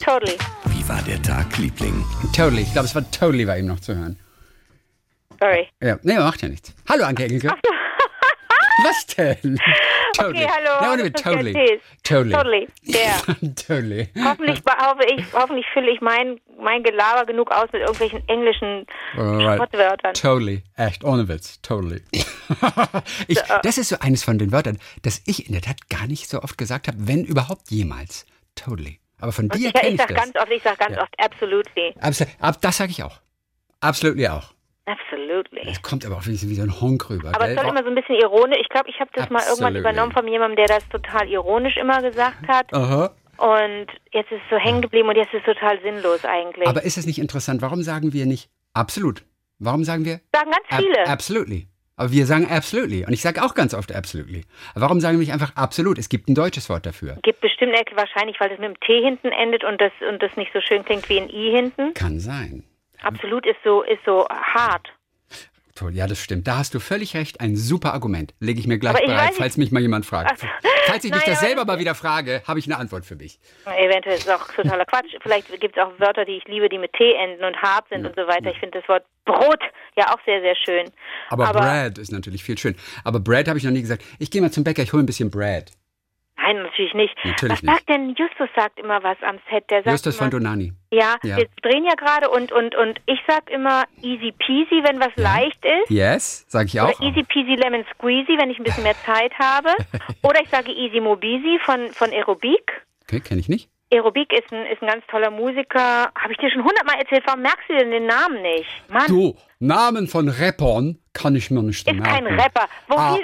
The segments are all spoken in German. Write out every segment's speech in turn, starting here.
Totally. Wie war der Tag, Liebling? Totally. Ich glaube, es war totally bei ihm noch zu hören. Sorry. Ja, nee, macht ja nichts. Hallo, Anke Engelke. Was denn? Okay, hallo. Ja, ohne totally. Totally. Totally. Der. totally. Hoffentlich, hoffe ich, hoffentlich fülle ich mein, mein Gelaber genug aus mit irgendwelchen englischen. Schrottwörtern. Totally. Echt, ohne Witz. Totally. ich, das ist so eines von den Wörtern, das ich in der Tat gar nicht so oft gesagt habe, wenn überhaupt jemals. Totally. Aber von dir kenne ich ich sag das. ganz oft, ich sag ganz Ja. oft, absolutely. Abs ab, das sage ich auch. Absolutely auch. Absolutely. Es kommt aber auch wie, wie so ein Honk rüber. Aber es gell? soll immer so ein bisschen ironisch. Ich glaube, ich habe das mal irgendwann Absolutely. übernommen von jemandem, der das total ironisch immer gesagt hat. Aha. Und jetzt ist es so hängen geblieben und jetzt ist es total sinnlos eigentlich. Aber ist es nicht interessant? Warum sagen wir nicht absolut? Warum sagen wir sagen ganz ab- viele. absolutely? Aber wir sagen absolutely. Und ich sage auch ganz oft absolutely. Aber warum sagen wir nicht einfach absolut? Es gibt ein deutsches Wort dafür. Gibt bestimmt wahrscheinlich, weil das mit dem T hinten endet und das und das nicht so schön klingt wie ein I hinten. Kann sein. Absolut ist so ist so hart. Toll, ja, das stimmt. Da hast du völlig recht. Ein super Argument. Lege ich mir gleich Aber ich bereit, falls mich mal jemand fragt. Ach so. Falls ich mich Nein, das aber selber mal wieder frage, habe ich eine Antwort für mich. Eventuell ist es auch totaler Quatsch. Vielleicht gibt es auch Wörter, die ich liebe, die mit T enden und hart sind und so weiter. Ich finde das Wort Brot ja auch sehr, sehr schön. Aber, Bread ist natürlich viel schön. Aber Bread habe ich noch nie gesagt. Ich gehe mal zum Bäcker, ich hole ein bisschen Bread. Natürlich nicht. Natürlich was sagt denn Justus sagt immer was am Set? Der sagt Justus immer, von Donani. Ja, Ja. wir drehen ja gerade und, und, und ich sag immer easy peasy, wenn was leicht ist. Yes, sage ich auch. Oder easy peasy lemon squeezy, wenn ich ein bisschen mehr Zeit habe. Oder ich sage easy mobisi von, von Aerobik. Okay, kenne ich nicht. Aerobik ist ein, ist ein ganz toller Musiker. Habe ich dir schon hundertmal erzählt. Warum merkst du denn den Namen nicht? Mann, Du, Namen von Rappern kann ich mir nicht ist merken. kein Rapper. Wo Ah,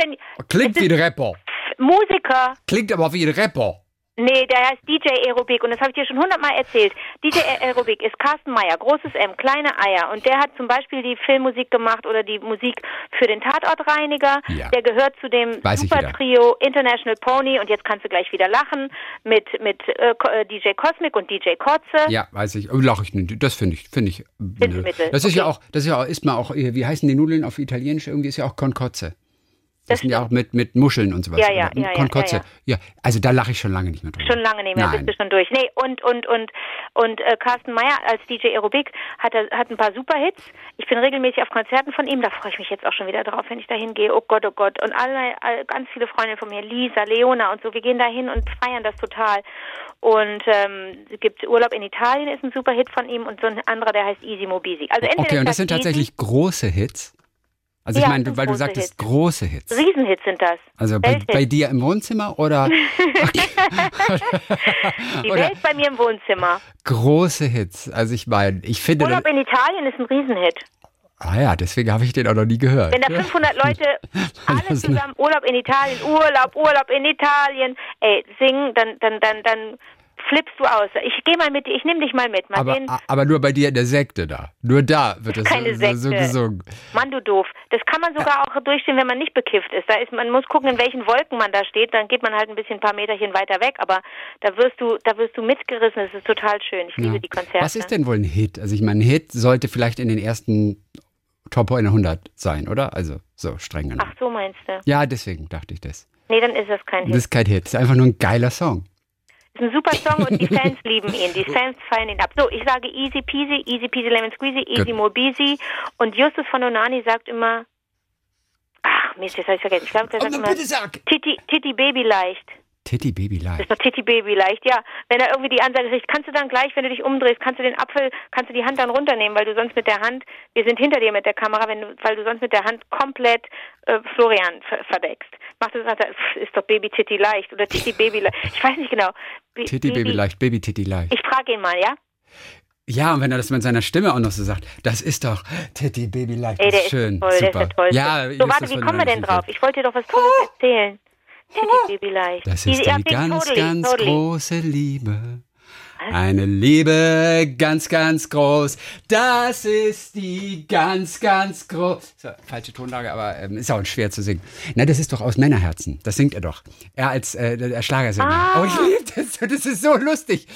klingt wie ist ein Rapper. Musiker. Klingt aber wie ein Rapper. Nee, der heißt DJ Aerobik und das habe ich dir schon hundertmal erzählt. DJ Aerobik ist Carsten Meyer, großes M, kleine Eier und der hat zum Beispiel die Filmmusik gemacht oder die Musik für den Tatortreiniger. Ja. Der gehört zu dem. Super-Trio International Pony und jetzt kannst du gleich wieder lachen mit, mit äh, äh, DJ Cosmic und DJ Kotze. Ja, weiß ich. Oh, Lach ich nicht. Das finde ich, finde ich. nö. Das ist ja Okay. auch, das ist ja auch, ist man auch, äh, wie heißen die Nudeln auf Italienisch? Irgendwie ist ja auch Concozze. Das, Das sind ja auch mit, mit Muscheln und sowas. Ja, ja, ja, ja, Concozze. ja, Ja, also da lache ich schon lange nicht mehr drüber. Schon lange nicht mehr, Nein. bist du schon durch. Nee, und, und, und, und äh, Carsten Meyer als DJ Aerobik hat, er- hat ein paar Superhits. Ich bin regelmäßig auf Konzerten von ihm, da freue ich mich jetzt auch schon wieder drauf, wenn ich da hingehe. Oh Gott, oh Gott. Und alle, all, ganz viele Freundinnen von mir, Lisa, Leona und so, wir gehen da hin und feiern das total. Und ähm, es gibt Urlaub in Italien, ist ein Superhit von ihm und so ein anderer, der heißt Easy Mobisi. Also entweder Okay, und das sind tatsächlich große Hits. Also ich Ja, meine, das sind weil du sagtest Hits. große Hits. Riesenhits sind das. Also bei, bei dir im Wohnzimmer oder Die oder- Welt bei mir im Wohnzimmer. große Hits? Also ich meine, ich finde, Urlaub in Italien ist ein Riesenhit. ah ja, deswegen habe ich den auch noch nie gehört. Wenn da 500 Leute alle zusammen Urlaub in Italien, Urlaub, Urlaub in Italien, ey, singen, dann, dann, dann, dann flippst du aus. Ich gehe mal mit dir, ich nehme dich mal mit. Mal aber, aber nur bei dir in der Sekte da. Nur da wird das keine so, so, so Sekte. gesungen. Mann, du doof. Das kann man sogar auch durchstehen, wenn man nicht bekifft ist. Da ist. Man muss gucken, in welchen Wolken man da steht. Dann geht man halt ein bisschen ein paar Meterchen weiter weg. Aber da wirst du, da wirst du mitgerissen. Das ist total schön. Ich liebe Ja. die Konzerte. Was ist denn wohl ein Hit? Also ich meine, ein Hit sollte vielleicht in den ersten Top 100 sein, oder? Also so streng genommen. Ach so meinst du? Ja, deswegen dachte ich das. Nee, dann ist das kein Das Hit. ist kein Hit, das ist einfach nur ein geiler Song. Ist ein super Song und die Fans lieben ihn. Die Fans feiern ihn ab. So, ich sage easy peasy, easy peasy lemon squeezy, easy Gut. mobisi. Und Justus von Onani sagt immer, ach Mist, jetzt habe ich vergessen. Ich glaube, der sagt immer, sag! Titi, Titi Baby leicht. Titty Baby Das Live. ist doch Titi Baby leicht, ja. Wenn er irgendwie die Ansage kriegt, kannst du dann gleich, wenn du dich umdrehst, kannst du den Apfel, kannst du die Hand dann runternehmen, weil du sonst mit der Hand, wir sind hinter dir mit der Kamera, wenn du, weil du sonst mit der Hand komplett äh, Florian ver verdeckst. Macht das, sagt pff, ist doch Baby Titi leicht oder Titi Baby leicht. Ich weiß nicht genau. Bi- Titty Baby Leicht, Baby Titty Leicht. Ich frage ihn mal, ja? Ja, und wenn er das mit seiner Stimme auch noch so sagt, das ist doch Titty Baby Leicht. Ey, der das ist ist schön, toll, super. der ist der Tollste. Ja, so, warte, wie kommen wir denn ist drauf? Ich wollte dir doch was Tolles erzählen. Titi Baby leicht. Das ist ja, die ganz, totally, ganz totally. große Liebe. Eine Liebe ganz, ganz groß. Das ist die ganz, ganz groß. So, falsche Tonlage, aber ähm, ist auch schwer zu singen. Na, das ist doch aus Männerherzen. Das singt er doch. Er als äh, der Schlagersänger. Ah. Oh, ich liebe das. Das ist so lustig.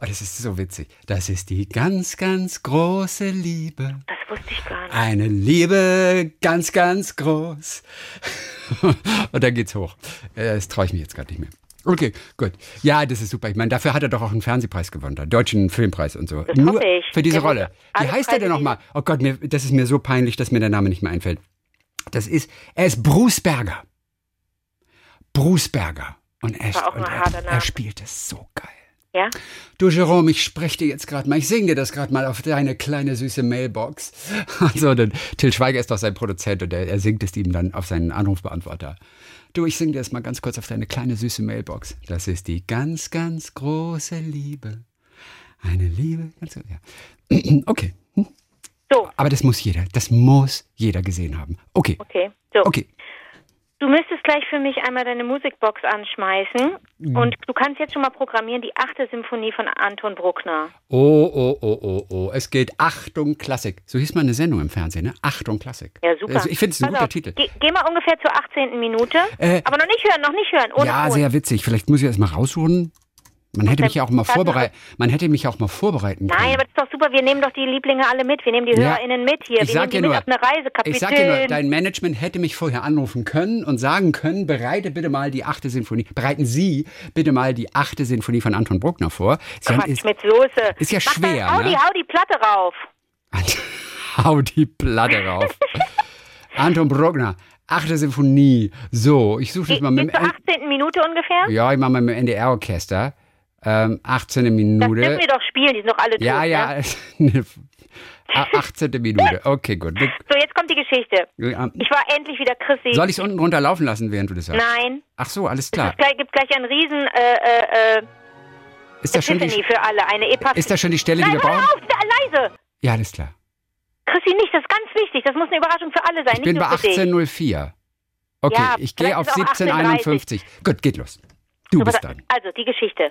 Oh, das ist so witzig. Das ist die ganz, ganz große Liebe. Das wusste ich gar nicht. Eine Liebe ganz, ganz groß. Und dann geht's hoch. Äh, Das traue ich mich jetzt gerade nicht mehr. Okay, gut. Ja, das ist super. Ich meine, dafür hat er doch auch einen Fernsehpreis gewonnen, den deutschen Filmpreis und so. Das Nur hoffe ich. für diese muss Rolle. Wie heißt er denn nochmal? Oh Gott, mir, das ist mir so peinlich, dass mir der Name nicht mehr einfällt. Das ist, er ist Bruce Berger. Bruce Berger. Und er, und er, er spielt es so geil. Ja? Du Jerome, ich spreche dir jetzt gerade mal, ich singe dir das gerade mal auf deine kleine süße Mailbox. Also, denn Till Schweiger ist doch sein Produzent und er, er singt es ihm dann auf seinen Anrufbeantworter. Du, ich singe dir das mal ganz kurz auf deine kleine süße Mailbox. Das ist die ganz, ganz große Liebe. Eine Liebe, ganz, ja. Okay, hm. So, aber das muss jeder, das muss jeder gesehen haben. Okay, okay. So. okay. Du müsstest gleich für mich einmal deine Musikbox anschmeißen. Mhm. Und du kannst jetzt schon mal programmieren die achte Symphonie von Anton Bruckner. Oh, oh, oh, oh, oh. Es geht Achtung Klassik. So hieß mal eine Sendung im Fernsehen, ne? Achtung Klassik. Ja, super. Also ich finde es ein Pass guter Titel. Geh, geh mal ungefähr zur 18. Minute. Äh, aber noch nicht hören, noch nicht hören. Ja, Ton. sehr witzig. Vielleicht muss ich das mal raussuchen. Man hätte dann- mich ja auch mal dann- vorbereiten. Man hätte mich auch mal vorbereiten können. Nein, aber das ist doch super. Wir nehmen doch die Lieblinge alle mit. Wir nehmen die Ja. HörerInnen mit hier. Ich Wir sag dir nur, ich sag dir nur, dein Management hätte mich vorher anrufen können und sagen können, bereite bitte mal die achte Sinfonie, bereiten Sie bitte mal die achte Sinfonie von Anton Bruckner vor. Haben- Quatsch mit Soße. ist ja Mach schwer, Dann, hau, ne? die, hau die Platte rauf. Hau die Platte rauf. Anton Bruckner, achte Sinfonie. So, ich suche das mal mit geht zur 18. Minute ungefähr? Ja, ich mache mal mit dem NDR-Orchester. Ähm, 18. Das Minute. dürfen wir doch spielen. Die sind doch alle Ja, tot. ja. Ne? Ah, 18. Minute. Okay, gut. So, jetzt kommt die Geschichte. Ähm, Ich war endlich wieder Chrissy. Soll ich es unten runter laufen lassen, während du das sagst? Nein. Ach so, alles Es klar. ist gleich, gibt gleich einen riesen äh, äh, äh, Ist das schon die, für alle. Eine Epaphanie. ist das schon die Stelle, die Nein, wir hör brauchen? auf, da, leise. Ja, alles klar. Chrissy nicht, das ist ganz wichtig. Das muss eine Überraschung für alle sein, Ich bin bei nur für dich. 18.04. Okay, Ja, ich gehe auf ist auch 17.51. Gut, geht los. Du So, bist dran. Also, die Geschichte.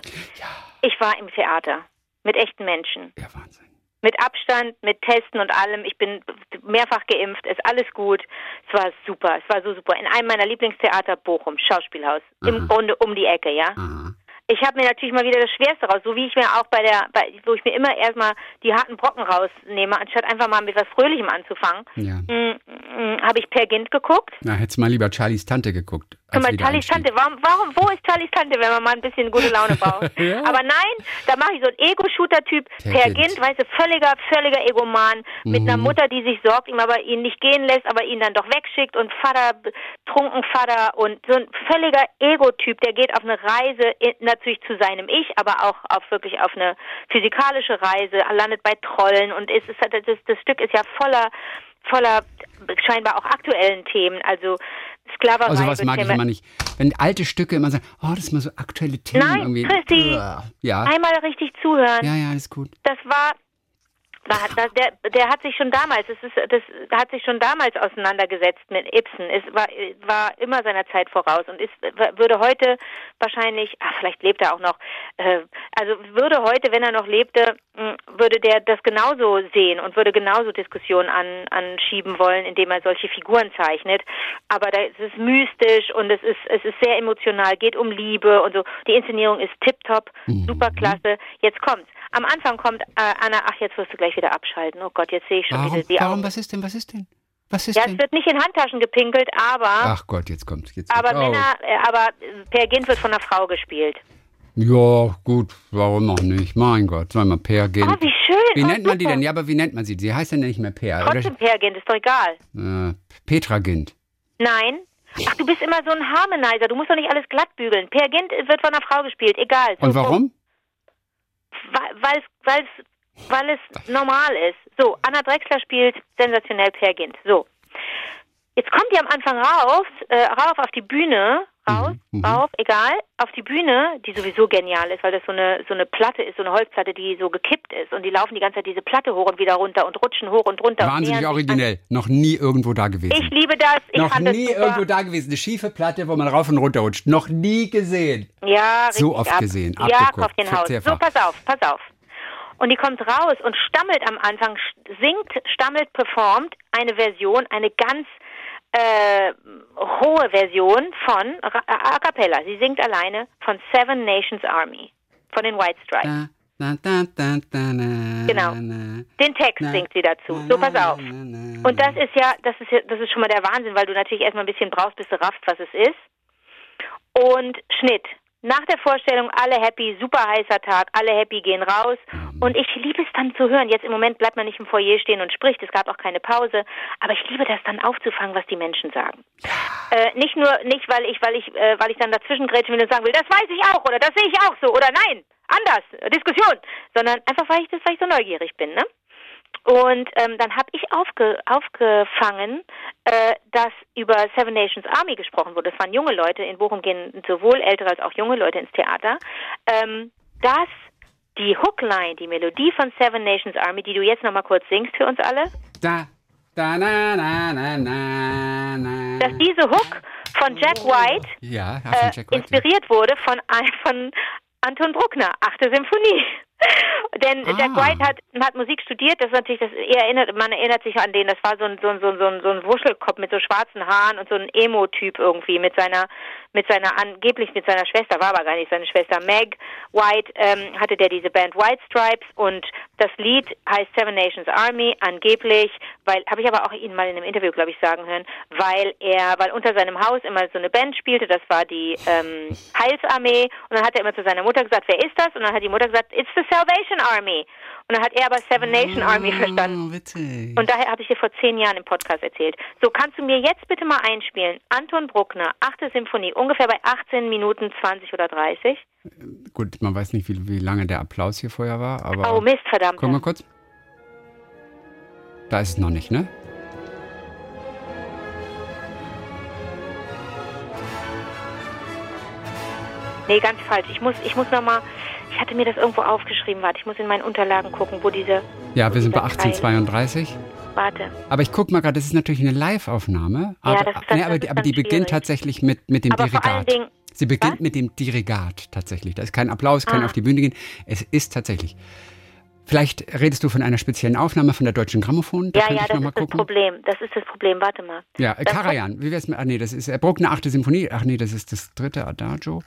Ich war im Theater mit echten Menschen. Ja, Wahnsinn. Mit Abstand, mit Testen und allem. Ich bin mehrfach geimpft, ist alles gut. Es war super, es war so super. In einem meiner Lieblingstheater, Bochum, Schauspielhaus. Im Grunde um die Ecke, ja. Aha. Ich habe mir natürlich mal wieder das Schwerste raus, so wie ich mir auch bei der, bei, wo ich mir immer erstmal die harten Brocken rausnehme, anstatt einfach mal mit was Fröhlichem anzufangen, Ja. mm, mm, habe ich Per Gint geguckt. Na, hättest mal lieber Charlies Tante geguckt. Guck Als mal, Charlies. Tante, warum, warum, wo ist Charlies Tante, wenn man mal ein bisschen gute Laune braucht? Ja. Aber nein, da mache ich so einen Ego-Shooter-Typ, Per Per Gint. Gint, weißt du, völliger, völliger Egoman, mit Mhm. einer Mutter, die sich sorgt, ihm aber ihn nicht gehen lässt, aber ihn dann doch wegschickt und Vater, trunken Vater und so ein völliger Ego-Typ, der geht auf eine Reise, in, natürlich zu seinem Ich, aber auch auf wirklich auf eine physikalische Reise, landet bei Trollen und ist, ist das, das Stück ist ja voller voller scheinbar auch aktuellen Themen, also Sklaverei. Also was mag ich immer nicht. Wenn alte Stücke immer sagen, oh, das ist mal so aktuelle Themen Nein, irgendwie. Christi. Ja. Einmal richtig zuhören. Ja, ja, ist gut. Das war, das, der, der hat sich schon damals, das ist, das hat sich schon damals auseinandergesetzt mit Ibsen. Es war, war immer seiner Zeit voraus und ist, würde heute wahrscheinlich, ach, vielleicht lebt er auch noch, äh, also würde heute, wenn er noch lebte, würde der das genauso sehen und würde genauso Diskussionen an, anschieben wollen, indem er solche Figuren zeichnet. Aber da ist es mystisch und es ist, es ist sehr emotional, geht um Liebe und so. Die Inszenierung ist tipptopp, super klasse. Jetzt kommt's. Am Anfang kommt äh, Anna, ach, jetzt wirst du gleich wieder abschalten. Oh Gott, jetzt sehe ich schon Warum, wieder die warum, Augen. was ist denn, was ist denn? Was ist Ja, es denn? wird nicht in Handtaschen gepinkelt, aber, Ach Gott, jetzt kommt jetzt aber oh. Männer, äh, aber Per Gint wird von einer Frau gespielt. Ja, gut, warum auch nicht? Mein Gott, soll mal Per gehen. Oh, wie schön. Wie oh, nennt man die denn? Ja, aber wie nennt man sie? Sie heißt ja nicht mehr Per. Trotzdem Per Gint, ist doch egal. Oder, äh, Petra Gint. Nein. Ach, du bist immer so ein Harmonizer. Du musst doch nicht alles glatt bügeln. Per Gint wird von einer Frau gespielt, egal. So, Und warum? Weil es weil's, weil es normal ist. So, Anna Drexler spielt sensationell Per Gint. So. Jetzt kommt die am Anfang rauf, äh, rauf auf die Bühne, raus, Mhm, mhm. rauf, egal, auf die Bühne, die sowieso genial ist, weil das so eine so eine Platte ist, so eine Holzplatte, die so gekippt ist und die laufen die ganze Zeit diese Platte hoch und wieder runter und rutschen hoch und runter. und Wahnsinnig an- originell. Noch nie irgendwo da gewesen. Ich liebe das. Ich Noch nie das irgendwo da gewesen. Eine schiefe Platte, wo man rauf und runter rutscht. Noch nie gesehen. Ja, So richtig oft ab. gesehen, Ja, abgeguckt, Kaufchenhaus. So, vierfach. pass auf, pass auf. Und die kommt raus und stammelt am Anfang, singt, stammelt, performt eine Version, eine ganz äh, hohe Version von Ra- A Cappella. Sie singt alleine von Seven Nations Army, von den White Stripes. Da, da, da, da, da, na, Genau. na, Den Text singt sie dazu. So, pass auf. Und das ist ja, das ist ja, das ist schon mal der Wahnsinn, weil du natürlich erstmal ein bisschen brauchst, bis du raffst, was es ist. Und Schnitt. Nach der Vorstellung alle happy, super heißer Tag, alle happy gehen raus. Und ich liebe es dann zu hören. Jetzt im Moment bleibt man nicht im Foyer stehen und spricht. Es gab auch keine Pause. Aber ich liebe das dann aufzufangen, was die Menschen sagen. Äh, nicht nur, nicht weil ich, weil ich, äh, weil ich dann dazwischen will und sagen will, das weiß ich auch oder das sehe ich auch so oder nein, anders, Diskussion, sondern einfach weil ich das, weil ich so neugierig bin, ne? Und ähm, dann habe ich aufge, aufgefangen, äh, dass über Seven Nations Army gesprochen wurde. Das waren junge Leute. In Bochum gehen sowohl ältere als auch junge Leute ins Theater. Ähm, dass die Hookline, die Melodie von Seven Nations Army, die du jetzt nochmal kurz singst für uns alle, Da, da, na, na, na, na, na. dass diese Hook von Jack White Ja, ja, von äh, Jack White. inspiriert wurde von, von Anton Bruckner, achte Symphonie. Denn Ah. Jack White hat, hat Musik studiert, das ist natürlich, das er erinnert, man erinnert sich an den, das war so ein, so ein, so ein, so ein, so ein Wuschelkopf mit so schwarzen Haaren und so ein Emo-Typ irgendwie mit seiner, mit seiner, angeblich mit seiner Schwester, war aber gar nicht seine Schwester, Meg White, ähm, hatte der diese Band White Stripes und das Lied heißt Seven Nations Army, angeblich, weil, habe ich aber auch ihn mal in einem Interview, glaube ich, sagen hören, weil er, weil unter seinem Haus immer so eine Band spielte, das war die ähm, Heilsarmee und dann hat er immer zu seiner Mutter gesagt, wer ist das? Und dann hat die Mutter gesagt, it's the Salvation Army. Und dann hat er aber Seven Nation Army verstanden. Oh, witzig. Und daher habe ich dir vor zehn Jahren im Podcast erzählt. So, kannst du mir jetzt bitte mal einspielen? Anton Bruckner, achte Symphonie, ungefähr bei 18 Minuten 20 oder 30. Gut, man weiß nicht, wie, wie lange der Applaus hier vorher war, aber. Oh Mist, verdammt. Guck mal kurz. Da ist es noch nicht, ne? Nee, ganz falsch. Ich muss, ich muss nochmal, ich hatte mir das irgendwo aufgeschrieben. Warte, ich muss in meinen Unterlagen gucken, wo diese, Ja, wir sind bei dieser Teil- 1832. warte. Aber ich guck mal gerade, das ist natürlich eine Live-Aufnahme. Ja, Aber, das dann- nee, aber, das aber die beginnt schwierig. tatsächlich mit, mit dem Aber vor allen Dirigat. Dingen- Sie beginnt Was? mit dem Dirigat tatsächlich. Da ist kein Applaus, kein Ah. auf die Bühne gehen. Es ist tatsächlich. Vielleicht redest du von einer speziellen Aufnahme von der Deutschen Grammophon. Da Ja, ja, ich das ist das gucken. Problem. Das ist das Problem. Warte mal. Ja, äh, Das- Karajan. Wie wär's mit? Ah, nee, das ist äh, Bruckner achte Symphonie. Ach nee, das ist das dritte Adagio.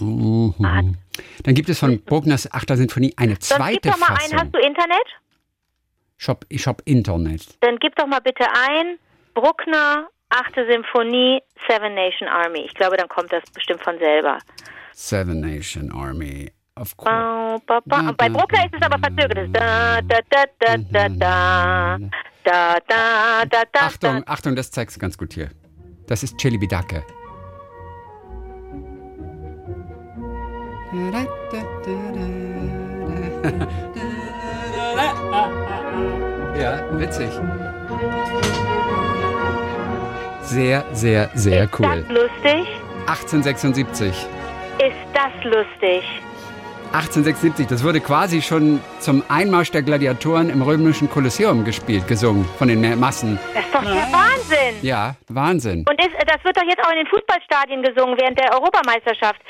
Mhm. Dann gibt es von Bruckners achter Sinfonie eine Sonst gib zweite doch mal ein, Fassung. hast du Internet? Shop, Shop Internet. Dann gib doch mal bitte ein, Bruckner, achte Symphonie, Seven Nation Army. Ich glaube, dann kommt das bestimmt von selber. Seven Nation Army. Of course. Ba, ba, ba. Und bei Bruckner ist es aber verzögert. Es ist Da, da, da, da, da, da. Da, da, da, da, Achtung. Achtung, das zeigst du ganz gut hier. Das ist Chili Bidake. Ja, witzig. Sehr, sehr, sehr Ist cool. das lustig? 1876. Ist das lustig? 1876, das wurde quasi schon zum Einmarsch der Gladiatoren im römischen Kolosseum gespielt, gesungen von den Massen. Das ist doch der Wahnsinn. Ja, Wahnsinn. Und ist, das wird doch jetzt auch in den Fußballstadien gesungen während der Europameisterschaft.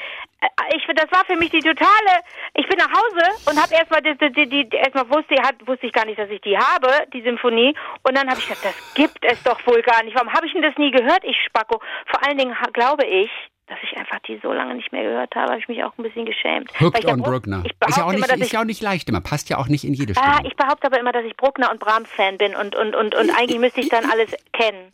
Äh, Ich, das war für mich die totale. Ich bin nach Hause und habe erstmal die, die, die, erstmal wusste, hat, wusste ich gar nicht, dass ich die habe, die Symphonie. Und dann habe ich gedacht, das gibt es doch wohl gar nicht. Warum habe ich denn das nie gehört, ich Spacko? Vor allen Dingen glaube ich, dass ich einfach die so lange nicht mehr gehört habe, habe ich mich auch ein bisschen geschämt. Hooked on Bruck- Bruckner. Ist ja, behaupte auch immer, nicht, dass ist ich ja auch nicht leicht immer. Passt ja auch nicht in jede Ah, Stimme. ich behaupte aber immer, dass ich Bruckner und Brahms Fan bin und und und und eigentlich müsste ich dann alles kennen.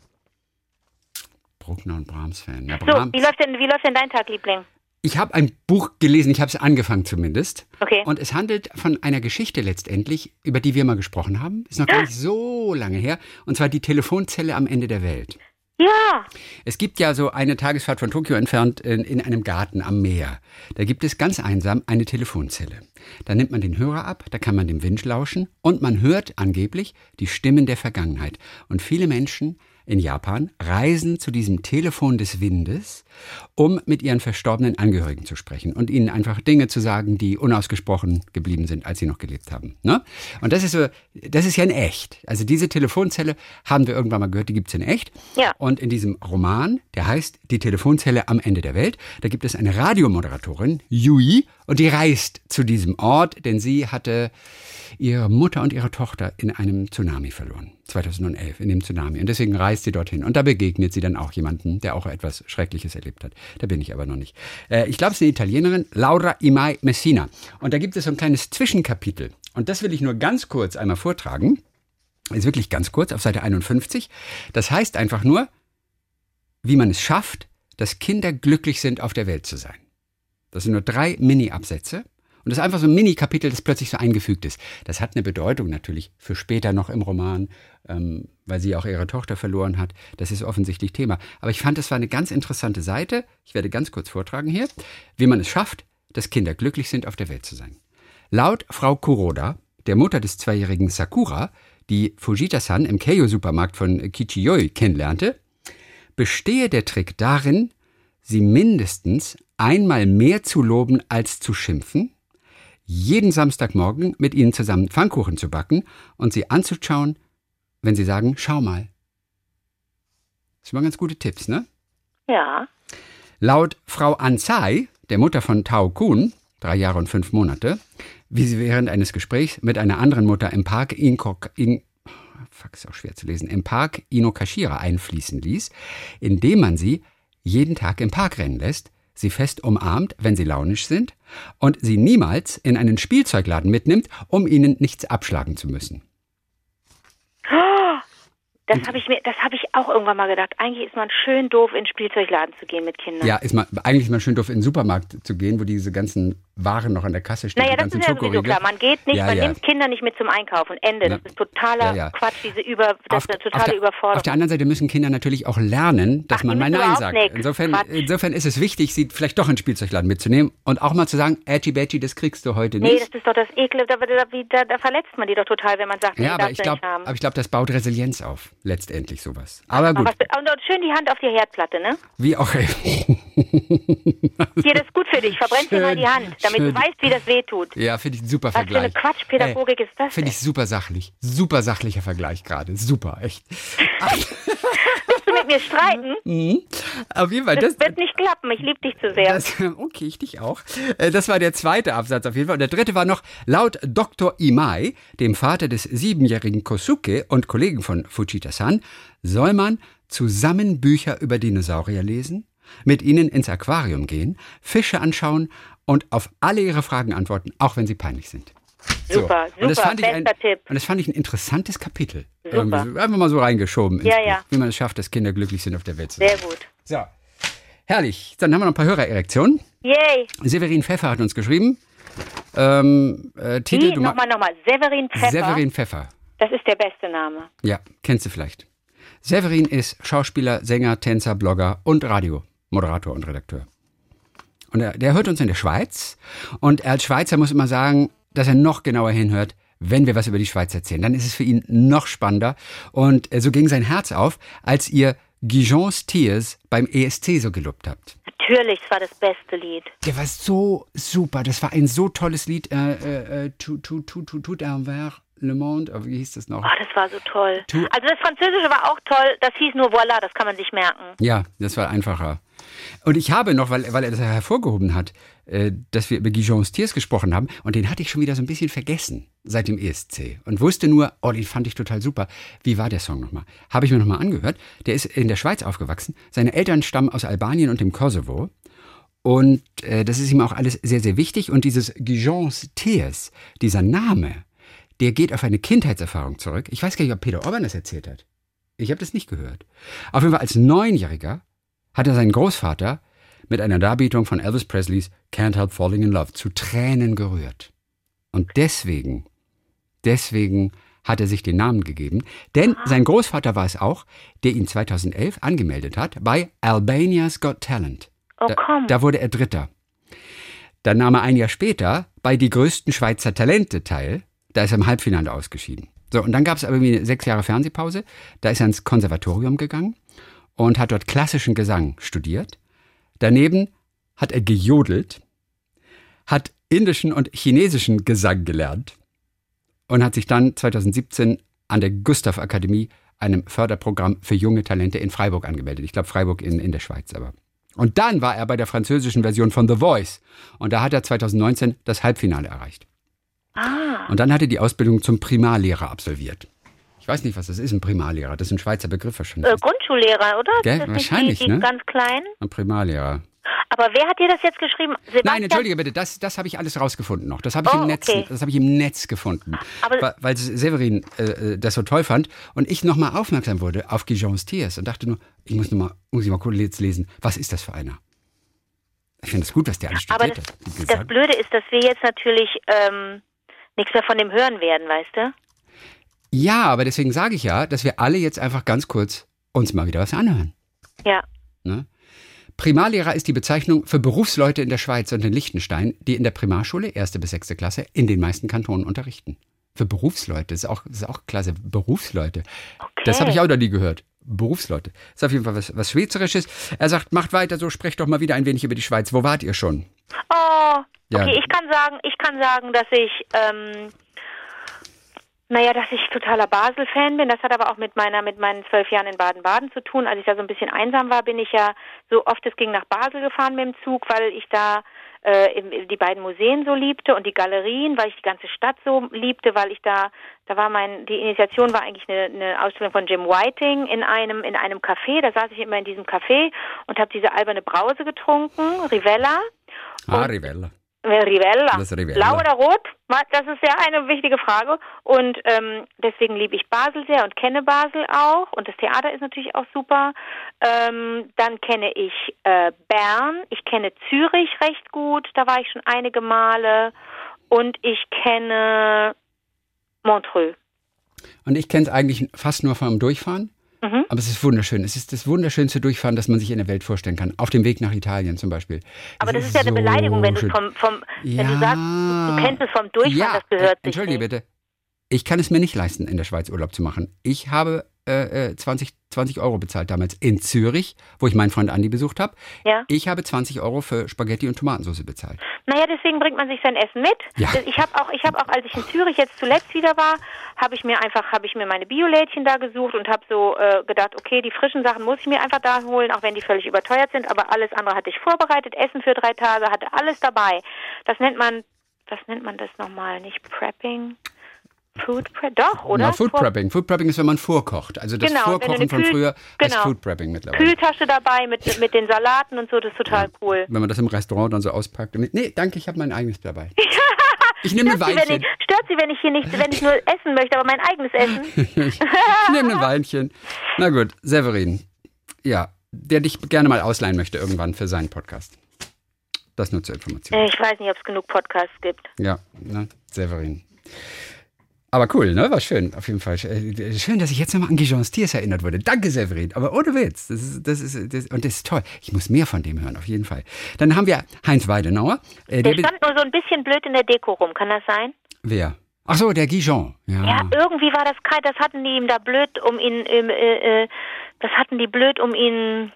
Bruckner und Brahms-Fan. Ja, So, Brahms. wie läuft denn wie läuft denn dein Tag, Liebling? Ich habe ein Buch gelesen, ich habe es angefangen zumindest. Okay. Und es handelt von einer Geschichte letztendlich, über die wir mal gesprochen haben. Ist noch gar nicht so lange her. Und zwar die Telefonzelle am Ende der Welt. Ja, Es gibt ja so eine Tagesfahrt von Tokio entfernt in, in einem Garten am Meer. Da gibt es ganz einsam eine Telefonzelle. Da nimmt man den Hörer ab, da kann man dem Wind lauschen und man hört angeblich die Stimmen der Vergangenheit. Und viele Menschen in Japan reisen zu diesem Telefon des Windes, um mit ihren verstorbenen Angehörigen zu sprechen und ihnen einfach Dinge zu sagen, die unausgesprochen geblieben sind, als sie noch gelebt haben. Ne? Und das ist so, das ist ja in echt. Also diese Telefonzelle haben wir irgendwann mal gehört, die gibt's in echt. Ja. Und in diesem Roman, der heißt Die Telefonzelle am Ende der Welt, da gibt es eine Radiomoderatorin, Yui, und die reist zu diesem Ort, denn sie hatte ihre Mutter und ihre Tochter in einem Tsunami verloren. 2011, in dem Tsunami. Und deswegen reist sie dorthin. Und da begegnet sie dann auch jemanden, der auch etwas Schreckliches erlebt hat. Da bin ich aber noch nicht. Äh, ich glaube, es ist eine Italienerin, Laura Imai Messina. Und da gibt es so ein kleines Zwischenkapitel. Und das will ich nur ganz kurz einmal vortragen. Ist wirklich ganz kurz, auf Seite 51. Das heißt einfach nur, wie man es schafft, dass Kinder glücklich sind, auf der Welt zu sein. Das sind nur drei Mini-Absätze. Und das ist einfach so ein Mini-Kapitel, das plötzlich so eingefügt ist. Das hat eine Bedeutung natürlich für später noch im Roman, ähm, weil sie auch ihre Tochter verloren hat. Das ist offensichtlich Thema. Aber ich fand, das war eine ganz interessante Seite. Ich werde ganz kurz vortragen hier. Wie man es schafft, dass Kinder glücklich sind, auf der Welt zu sein. Laut Frau Kuroda, der Mutter des zweijährigen Sakura, die Fujita-san im Keio-Supermarkt von Kichiyoi kennenlernte, bestehe der Trick darin, sie mindestens einmal mehr zu loben als zu schimpfen, jeden Samstagmorgen mit ihnen zusammen Pfannkuchen zu backen und sie anzuschauen, wenn sie sagen, schau mal. Das waren ganz gute Tipps, ne? Ja. Laut Frau Ansai, der Mutter von Tao Kun, drei Jahre und fünf Monate, wie sie während eines Gesprächs mit einer anderen Mutter im Park Inkok, in, fuck, ist auch schwer zu lesen, im Park Inokashira einfließen ließ, indem man sie jeden Tag im Park rennen lässt, sie fest umarmt, wenn sie launisch sind, und sie niemals in einen Spielzeugladen mitnimmt, um ihnen nichts abschlagen zu müssen. Das habe ich mir, das habe ich auch irgendwann mal gedacht. Eigentlich ist man schön doof, in den Spielzeugladen zu gehen mit Kindern. Ja, ist man, eigentlich ist man schön doof, in den Supermarkt zu gehen, wo diese ganzen Waren noch an der Kasse stehen. Naja, das ist ja sowieso klar. Man geht nicht, Ja, man ja. nimmt Kinder nicht mit zum Einkaufen. Ende. Na, Das ist totaler ja. Quatsch, diese über, das Auf, ist eine auf, totale der, Überforderung. auf der anderen Seite müssen Kinder natürlich auch lernen, dass Ach, man mal Nein sagt. nix. Insofern, Quatsch. insofern ist es wichtig, sie vielleicht doch in den Spielzeugladen mitzunehmen und auch mal zu sagen, Edgy Badgy, das kriegst du heute nee, nicht. das ist doch das Ekle. Da, da, da, verletzt man die doch total, wenn man sagt, nee, ja, aber ich haben. aber ich glaube, das baut Resilienz auf, letztendlich sowas. Aber gut, Aber was, und, und schön die Hand auf die Herdplatte, ne? wie auch immer. Hier, das ist gut für dich. Verbrennt dir mal die Hand, damit schön. du weißt, wie das weh tut. Ja, finde ich ein super Was für eine Vergleich. Quatschpädagogik ist das Finde ich super sachlich. Super sachlicher Vergleich gerade. Super, echt. Willst du mit mir streiten? Auf jeden Fall, Das, das, wird nicht klappen. Ich liebe dich zu sehr. Das, okay, ich dich auch. Äh, Das war der zweite Absatz auf jeden Fall. Und der dritte war noch, laut Dr. Imai, dem Vater des siebenjährigen Kosuke und Kollegen von Fujita-san, soll man zusammen Bücher über Dinosaurier lesen, mit ihnen ins Aquarium gehen, Fische anschauen und auf alle ihre Fragen antworten, auch wenn sie peinlich sind. Super, Und das super, fand ich ein, bester Tipp. Und das fand ich ein interessantes Kapitel. Super. Irgendwie so- Einfach mal so reingeschoben. Ja, Buch, ja. Wie man es schafft, dass Kinder glücklich sind auf der Welt zu sein. Sehr gut. So. Herrlich. Dann haben wir noch ein paar Hörererektionen. Yay. Severin Pfeffer hat uns geschrieben. Ähm, äh, Titel, Wie? du ma- Nochmal, nochmal. Severin Pfeffer. Severin Pfeffer. Das ist der beste Name. Ja, kennst du vielleicht. Severin ist Schauspieler, Sänger, Tänzer, Blogger und Radiomoderator und Redakteur. Und er, der hört uns in der Schweiz. Und er als Schweizer muss immer sagen, dass er noch genauer hinhört, wenn wir was über die Schweiz erzählen. Dann ist es für ihn noch spannender. Und äh, so ging sein Herz auf, als ihr Gijons Tears beim ESC so gelobt habt. Natürlich, es war das beste Lied. Der war so super. Das war ein so tolles Lied. Äh, äh, äh, tout, tout, tout, tout, tout envers le monde. Oh, wie hieß das noch? Oh, das war so toll. Also das Französische war auch toll. Das hieß nur Voilà, das kann man sich merken. Ja, das war einfacher. Und ich habe noch, weil, weil er das hervorgehoben hat, äh, dass wir über Gijons Tiers gesprochen haben. Und den hatte ich schon wieder so ein bisschen vergessen seit dem ESC. Und wusste nur, oh, den fand ich total super. Wie war der Song nochmal? Habe ich mir nochmal angehört. Der ist in der Schweiz aufgewachsen. Seine Eltern stammen aus Albanien und dem Kosovo. Und äh, das ist ihm auch alles sehr, sehr wichtig. Und dieses Gijons Tears, dieser Name, der geht auf eine Kindheitserfahrung zurück. Ich weiß gar nicht, ob Peter Orban das erzählt hat. Ich habe das nicht gehört. Auf jeden Fall als Neunjähriger hat er seinen Großvater mit einer Darbietung von Elvis Presleys Can't Help Falling in Love zu Tränen gerührt. Und deswegen, deswegen hat er sich den Namen gegeben, denn sein Großvater war es auch, der ihn 2011 angemeldet hat bei Albania's Got Talent. Oh, Da, komm. da wurde er Dritter. Dann nahm er ein Jahr später bei die größten Schweizer Talente teil. Da ist er im Halbfinale ausgeschieden. So, und dann gab es aber irgendwie eine sechs Jahre Fernsehpause. Da ist er ins Konservatorium gegangen und hat dort klassischen Gesang studiert. Daneben hat er gejodelt, hat indischen und chinesischen Gesang gelernt und hat sich dann 2017 an der Gustav Akademie, einem Förderprogramm für junge Talente in Freiburg angemeldet. Ich glaube Freiburg in, in der Schweiz aber. Und dann war er bei der französischen Version von The Voice. Und da hat er 2019 das Halbfinale erreicht. Ah, Und dann hat er die Ausbildung zum Primarlehrer absolviert. Ich weiß nicht, was das ist, ein Primarlehrer. Das ist ein Schweizer Begriff wahrscheinlich. äh, Grundschullehrer, oder? Gell? Wahrscheinlich, die, die ne? ganz kleinen? Ein Primarlehrer. Aber wer hat dir das jetzt geschrieben? Sebastian? Nein, entschuldige bitte, das, das habe ich alles rausgefunden noch. Das habe ich, Oh, im Netz, okay. das habe ich im Netz gefunden. Aber- weil, weil Severin äh, äh, das so toll fand und ich nochmal aufmerksam wurde auf Gijons Tiers und dachte nur, ich muss, noch mal, muss ich mal kurz lesen, was ist das für einer? Ich finde es gut, was der alles Aber studiert das, hat. Das. Blöde ist, dass wir jetzt natürlich ähm, nichts mehr von dem hören werden, weißt du? Ja, aber deswegen sage ich ja, dass wir alle jetzt einfach ganz kurz uns mal wieder was anhören. Ja. Ne? Primarlehrer ist die Bezeichnung für Berufsleute in der Schweiz und in Liechtenstein, die in der Primarschule, erste bis sechste Klasse, in den meisten Kantonen unterrichten. Für Berufsleute, das ist auch, das ist auch klasse, Berufsleute. Okay. Das habe ich auch noch nie gehört. Berufsleute. Ist auf jeden Fall was, was Schweizerisches. Er sagt, macht weiter so, sprecht doch mal wieder ein wenig über die Schweiz. Wo wart ihr schon? Oh, Ja. okay, ich kann sagen, ich kann sagen, dass ich, ähm, naja, dass ich totaler Basel-Fan bin. Das hat aber auch mit meiner, mit meinen zwölf Jahren in Baden-Baden zu tun. Als ich da so ein bisschen einsam war, bin ich ja so oft es ging nach Basel gefahren mit dem Zug, weil ich da äh, die beiden Museen so liebte und die Galerien, weil ich die ganze Stadt so liebte, weil ich da, da war mein, die Initiation war eigentlich eine, eine Ausstellung von Jim Whiting in einem, in einem Café. Da saß ich immer in diesem Café und habe diese alberne Brause getrunken, Rivella. Ah, Rivella. Rivella. Das Rivella. Blau oder rot? Das ist ja eine wichtige Frage. Und ähm, deswegen liebe ich Basel sehr und kenne Basel auch. Und das Theater ist natürlich auch super. Ähm, dann kenne ich äh, Bern. Ich kenne Zürich recht gut. Da war ich schon einige Male. Und ich kenne Montreux. Und ich kenne es eigentlich fast nur vom Durchfahren. Mhm. Aber es ist wunderschön. Es ist das wunderschönste Durchfahren, das man sich in der Welt vorstellen kann. Auf dem Weg nach Italien zum Beispiel. Aber Es das ist ja eine so Beleidigung, wenn du vom, vom wenn Ja. du sagst, du kennst es vom Durchfahren, ja, das gehört äh, Entschuldige nicht. bitte. Ich kann es mir nicht leisten, in der Schweiz Urlaub zu machen. Ich habe äh, äh, 20, 20 Euro bezahlt damals in Zürich, wo ich meinen Freund Andi besucht habe. Ja. Ich habe 20 Euro für Spaghetti und Tomatensauce bezahlt. Naja, deswegen bringt man sich sein Essen mit. Ja. Ich habe auch, ich habe auch, als ich in Zürich jetzt zuletzt wieder war, habe ich mir einfach, habe ich mir meine Biolädchen da gesucht und habe so äh, gedacht, okay, die frischen Sachen muss ich mir einfach da holen, auch wenn die völlig überteuert sind. Aber alles andere hatte ich vorbereitet, Essen für drei Tage, hatte alles dabei. Das nennt man, was nennt man das nochmal? Nicht Prepping? Food Prep? Doch, oder? Na, Food Prepping. Food Prepping ist, wenn man vorkocht. Also das Genau, Vorkochen von früher heißt genau. Food Prepping mittlerweile. Kühltasche dabei mit, mit den Salaten und so, das ist total cool. Wenn man das im Restaurant dann so auspackt. und- Nee, danke, ich habe mein eigenes dabei. Ich nehme ein Stört sie, Weinchen. ich, stört sie, wenn ich hier nicht, wenn ich nur essen möchte, aber mein eigenes Essen? Ich nehme ein Weinchen. Na gut, Severin. Ja, der dich gerne mal ausleihen möchte irgendwann für seinen Podcast. Das nur zur Information. Äh, Ich weiß nicht, ob es genug Podcasts gibt. Ja, ne, Severin. Aber cool, ne? War schön, auf jeden Fall. Äh, Schön, dass ich jetzt nochmal an Gijons Tiers erinnert wurde. Danke, Severin. Aber ohne Witz. Das ist, das ist, das, und das ist toll. Ich muss mehr von dem hören, auf jeden Fall. Dann haben wir Heinz Weidenauer. Äh, Der der, stand nur so ein bisschen blöd in der Deko rum, kann das sein? wer? Ach so, der Gijon. Ja. Ja, irgendwie war das kein, das hatten die ihm da blöd um ihn, ähm, äh, äh, das hatten die blöd um ihn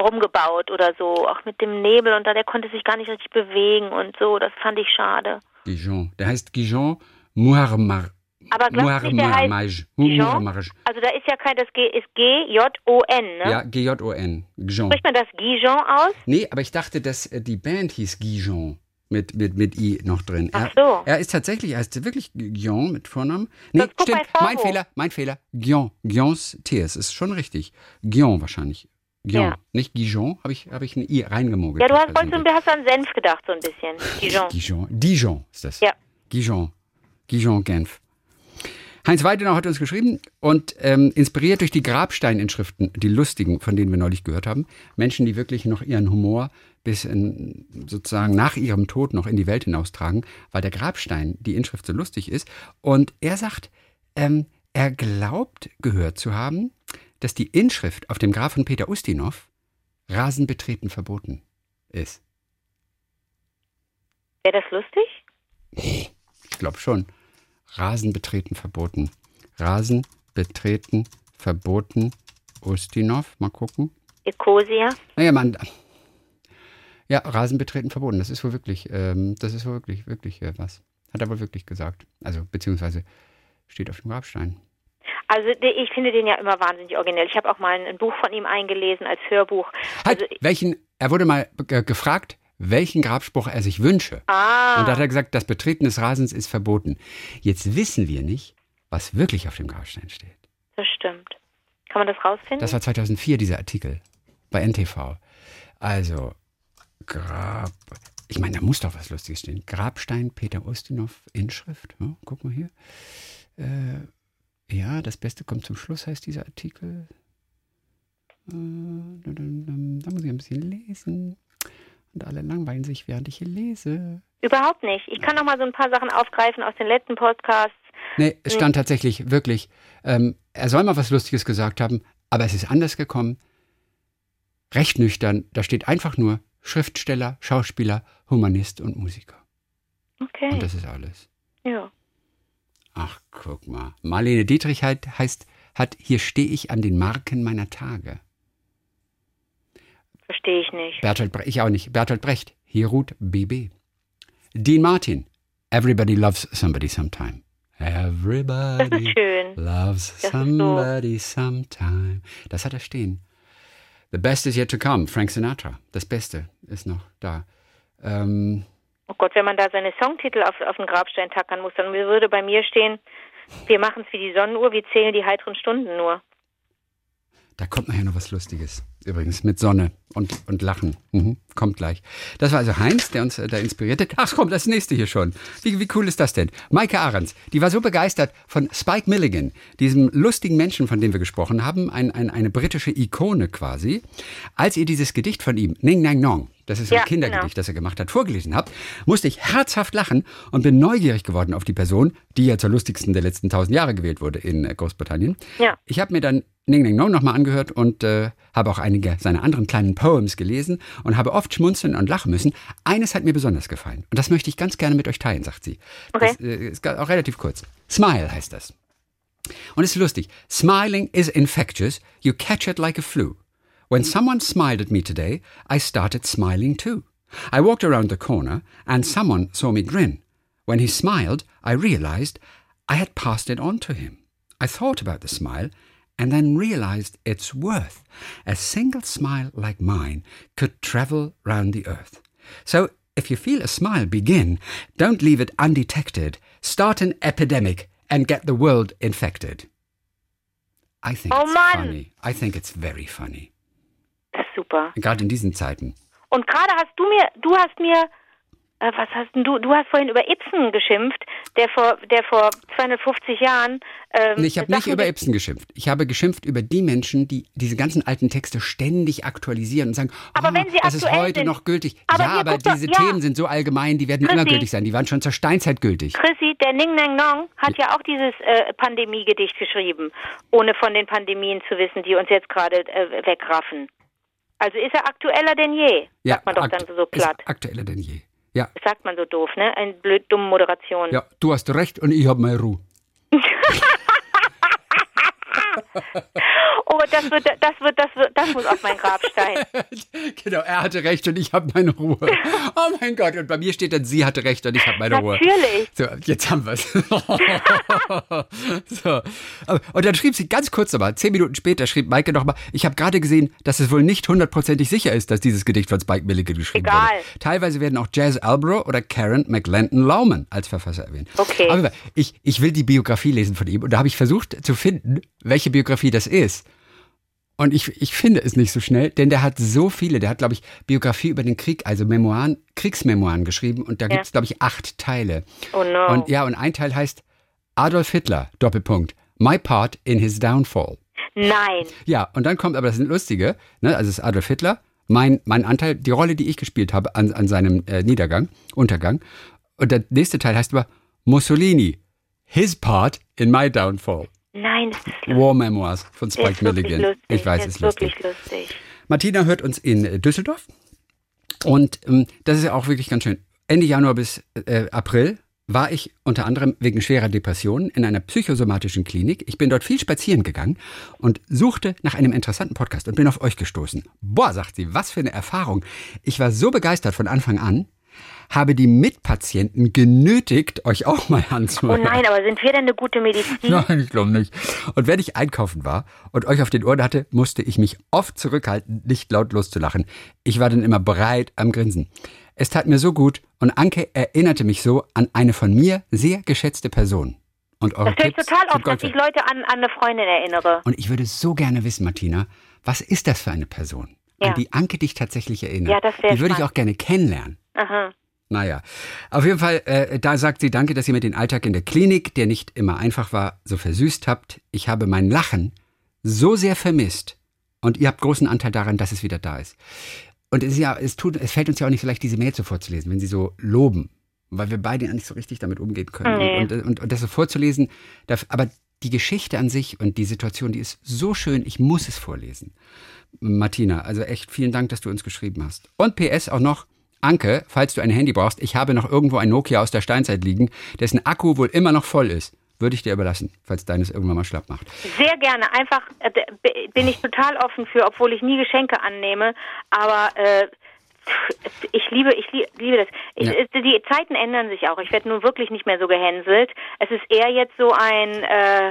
rumgebaut oder so, auch mit dem Nebel und da, der konnte sich gar nicht richtig bewegen und so, das fand ich schade. Gijon. Der heißt Gijon Muharmar. Aber nicht, der heißt. Gijon? Muharmaj. Also da ist ja kein, das G ist G-J-O-N, ne? Ja, G-J-O-N. Gijon. Spricht man das Gijon aus? Nee, aber ich dachte, dass äh, die Band hieß Gijon. Mit, mit, mit I noch drin. Ach er, so. er ist tatsächlich, er heißt wirklich Guillaume mit Vornamen. Nee, Sonst stimmt. Mein. Fehler, mein Fehler. Guillaume. Guillaumes T. ist schon richtig. Guillaume wahrscheinlich. Guillaume. Ja. Nicht Gijon, habe ich, hab ich ein I reingemogelt. Ja, du hast, wolltest, du hast an Senf gedacht, so ein bisschen. Gijon. Dijon. Dijon ist das. Ja. Dijon. Dijon, Genf. Heinz Weidenau hat uns geschrieben und ähm, inspiriert durch die Grabsteininschriften, die lustigen, von denen wir neulich gehört haben, Menschen, die wirklich noch ihren Humor bis in, sozusagen nach ihrem Tod noch in die Welt hinaustragen, weil der Grabstein, die Inschrift so lustig ist. Und er sagt, ähm, er glaubt gehört zu haben, dass die Inschrift auf dem Grab von Peter Ustinov Rasenbetreten verboten ist. Wäre das lustig? Ich glaube schon. Rasen betreten verboten. Rasen betreten verboten. Ustinov, mal gucken. Ecosia? Naja, man. Ja, Rasen betreten verboten. Das ist wohl wirklich, ähm, das ist wohl wirklich, wirklich äh, was. Hat er wohl wirklich gesagt. Also, beziehungsweise steht auf dem Grabstein. Also ich finde den ja immer wahnsinnig originell. Ich habe auch mal ein, ein Buch von ihm eingelesen als Hörbuch. Halt, Also, welchen, er wurde mal äh, gefragt, welchen Grabspruch er sich wünsche. ah, Und da hat er gesagt, das Betreten des Rasens ist verboten. Jetzt wissen wir nicht, was wirklich auf dem Grabstein steht. das stimmt. Kann man das rausfinden? Das war 2004, dieser Artikel bei NTV. Also, Grab. Ich meine, da muss doch was Lustiges stehen. Grabstein Peter Ustinov, Inschrift. Ja, guck mal hier. Äh, ja, das Beste kommt zum Schluss, heißt dieser Artikel. Äh, da muss ich ein bisschen lesen. Und alle langweilen sich, während ich hier lese. Überhaupt nicht. Ich kann noch mal so ein paar Sachen aufgreifen aus den letzten Podcasts. Nee, es stand tatsächlich wirklich, ähm, er soll mal was Lustiges gesagt haben, aber es ist anders gekommen. Recht nüchtern, da steht einfach nur Schriftsteller, Schauspieler, Humanist und Musiker. Okay. Und das ist alles. ja. Ach, guck mal. Marlene Dietrich heißt, hat Hier stehe ich an den Marken meiner Tage. Verstehe ich nicht. Bertolt Brecht, ich auch nicht. Bertolt Brecht, Hier ruht BB. Dean Martin, Everybody loves somebody sometime. Das ist Everybody schön. loves ist so- somebody sometime. Das hat er stehen. The best is yet to come, Frank Sinatra. Das Beste ist noch da. Ähm, Oh Gott, wenn man da seine Songtitel auf, auf den Grabstein tackern muss, dann würde bei mir stehen, wir machen es wie die Sonnenuhr, wir zählen die heiteren Stunden nur. Da kommt nachher noch was Lustiges. Übrigens mit Sonne und, und Lachen. Mhm, kommt gleich. Das war also Heinz, der uns äh, da inspirierte. Ach komm, das nächste hier schon. Wie, wie cool ist das denn? Maike Ahrens, die war so begeistert von Spike Milligan, diesem lustigen Menschen, von dem wir gesprochen haben, ein, ein, eine britische Ikone quasi. Als ihr dieses Gedicht von ihm, Ning Nang Nong, das ist Ja, ein Kindergedicht, genau. das er gemacht hat, vorgelesen habt, musste ich herzhaft lachen und bin neugierig geworden auf die Person, die ja zur lustigsten der letzten tausend Jahre gewählt wurde in äh, Großbritannien. Ja. Ich habe mir dann Ning Ning Nong nochmal angehört und äh, habe auch einige seiner anderen kleinen Poems gelesen und habe oft schmunzeln und lachen müssen. Eines hat mir besonders gefallen und das möchte ich ganz gerne mit euch teilen, sagt sie. Okay. Das äh, ist auch relativ kurz. Smile heißt das. Und es ist lustig. Smiling is infectious. You catch it like a flu. When someone smiled at me today, I started smiling too. I walked around the corner and someone saw me grin. When he smiled, I realized I had passed it on to him. I thought about the smile and then realized its worth. A single smile like mine could travel round the earth. So if you feel a smile begin, don't leave it undetected. Start an epidemic and get the world infected. I think Oh it's Mann! funny. I think it's very funny. Super. Gerade in diesen Zeiten. Und gerade hast du mir, du hast mir, was hast denn du, du hast vorhin über Ibsen geschimpft, der vor, der vor 250 Jahren. Ähm, Nee, ich habe nicht über Ibsen geschimpft. Ich habe geschimpft über die Menschen, die diese ganzen alten Texte ständig aktualisieren und sagen, Aber oh, wenn sie das ist heute sind. noch gültig. Aber ja, aber guck doch, diese ja. Themen sind so allgemein, die werden immer Chrissy. gültig sein. Die waren schon zur Steinzeit gültig. Chrissy, der Ning Nang Nong hat ja auch dieses äh, Pandemiegedicht geschrieben, ohne von den Pandemien zu wissen, die uns jetzt gerade äh, wegraffen. Also ist er aktueller denn je, sagt man doch dann so platt. Ist aktueller denn je. Ja, Das sagt man so doof, ne? Eine blöd dumme Moderation. ja, du hast recht und ich habe meine Ruhe. Oh, das wird, das wird, das wird, das muss auf mein Grabstein. genau, er hatte recht und ich habe meine Ruhe. Oh mein Gott, und bei mir steht dann, sie hatte recht und ich habe meine Ruhe. Natürlich. So, jetzt haben wir es. so. Und dann schrieb sie ganz kurz aber, zehn Minuten später schrieb Maike nochmal, ich habe gerade gesehen, dass es wohl nicht hundertprozentig sicher ist, dass dieses Gedicht von Spike Milligan geschrieben Egal. wurde. Teilweise werden auch Jazz Albro oder Karen McLendon Lauman als Verfasser erwähnt. Okay. Aber ich, ich will die Biografie lesen von ihm und da habe ich versucht zu finden, welche Biografie das ist. Und ich, ich finde es nicht so schnell, denn der hat so viele. Der hat, glaube ich, Biografie über den Krieg, also Memoiren, Kriegsmemoiren geschrieben. Und da gibt es, glaube ich, acht Teile. Oh no. Und ja, und ein Teil heißt Adolf Hitler, Doppelpunkt, My Part in His Downfall. Nein. Ja, und dann kommt aber das Lustige, ne, also es ist Adolf Hitler, mein, mein Anteil, die Rolle, die ich gespielt habe an, an seinem äh, Niedergang, Untergang. Und der nächste Teil heißt aber Mussolini, His Part in My Downfall. Nein, das ist lustig. War Memoirs von Spike ist Milligan. lustig. Ich weiß, ist ist lustig. wirklich lustig. Martina hört uns in Düsseldorf. Und ähm, das ist ja auch wirklich ganz schön. Ende Januar bis äh, April war ich unter anderem wegen schwerer Depressionen in einer psychosomatischen Klinik. Ich bin dort viel spazieren gegangen und suchte nach einem interessanten Podcast und bin auf euch gestoßen. Boah, sagt sie, was für eine Erfahrung. Ich war so begeistert von Anfang an, habe die Mitpatienten genötigt, euch auch mal Oh anzuhören. nein, aber sind wir denn eine gute Medizin? Nein, ich glaube nicht. Und wenn ich einkaufen war und euch auf den Ohren hatte, musste ich mich oft zurückhalten, nicht laut loszulachen. Ich war dann immer breit am Grinsen. Es tat mir so gut und Anke erinnerte mich so an eine von mir sehr geschätzte Person. Und eure Das ich Tipps total oft, dass ich. Leute an, an eine Freundin erinnere. Und ich würde so gerne wissen, Martina, was ist das für eine Person, Ja. an die Anke dich tatsächlich erinnert? Ja, das wär die würde ich spannend. auch gerne kennenlernen. Aha. Naja, auf jeden Fall, äh, da sagt sie, danke, dass ihr mir den Alltag in der Klinik, der nicht immer einfach war, so versüßt habt. Ich habe mein Lachen so sehr vermisst und ihr habt großen Anteil daran, dass es wieder da ist. und es, ist ja, es, tut, es fällt uns ja auch nicht so leicht, diese Mail so vorzulesen, wenn sie so loben, weil wir beide ja nicht so richtig damit umgehen können. Nee. Und, und, und, das so vorzulesen, darf, aber die Geschichte an sich und die Situation, die ist so schön, ich muss es vorlesen. Martina, also echt vielen Dank, dass du uns geschrieben hast. Und PS auch noch, Anke, falls du ein Handy brauchst, ich habe noch irgendwo ein Nokia aus der Steinzeit liegen, dessen Akku wohl immer noch voll ist. Würde ich dir überlassen, falls deines irgendwann mal schlapp macht. Sehr gerne. Einfach äh, bin ich total offen für, obwohl ich nie Geschenke annehme. Aber äh, ich liebe, ich lie- liebe das. Ich, Ja. äh, Die Zeiten ändern sich auch. Ich werde nun wirklich nicht mehr so gehänselt. Es ist eher jetzt so ein äh,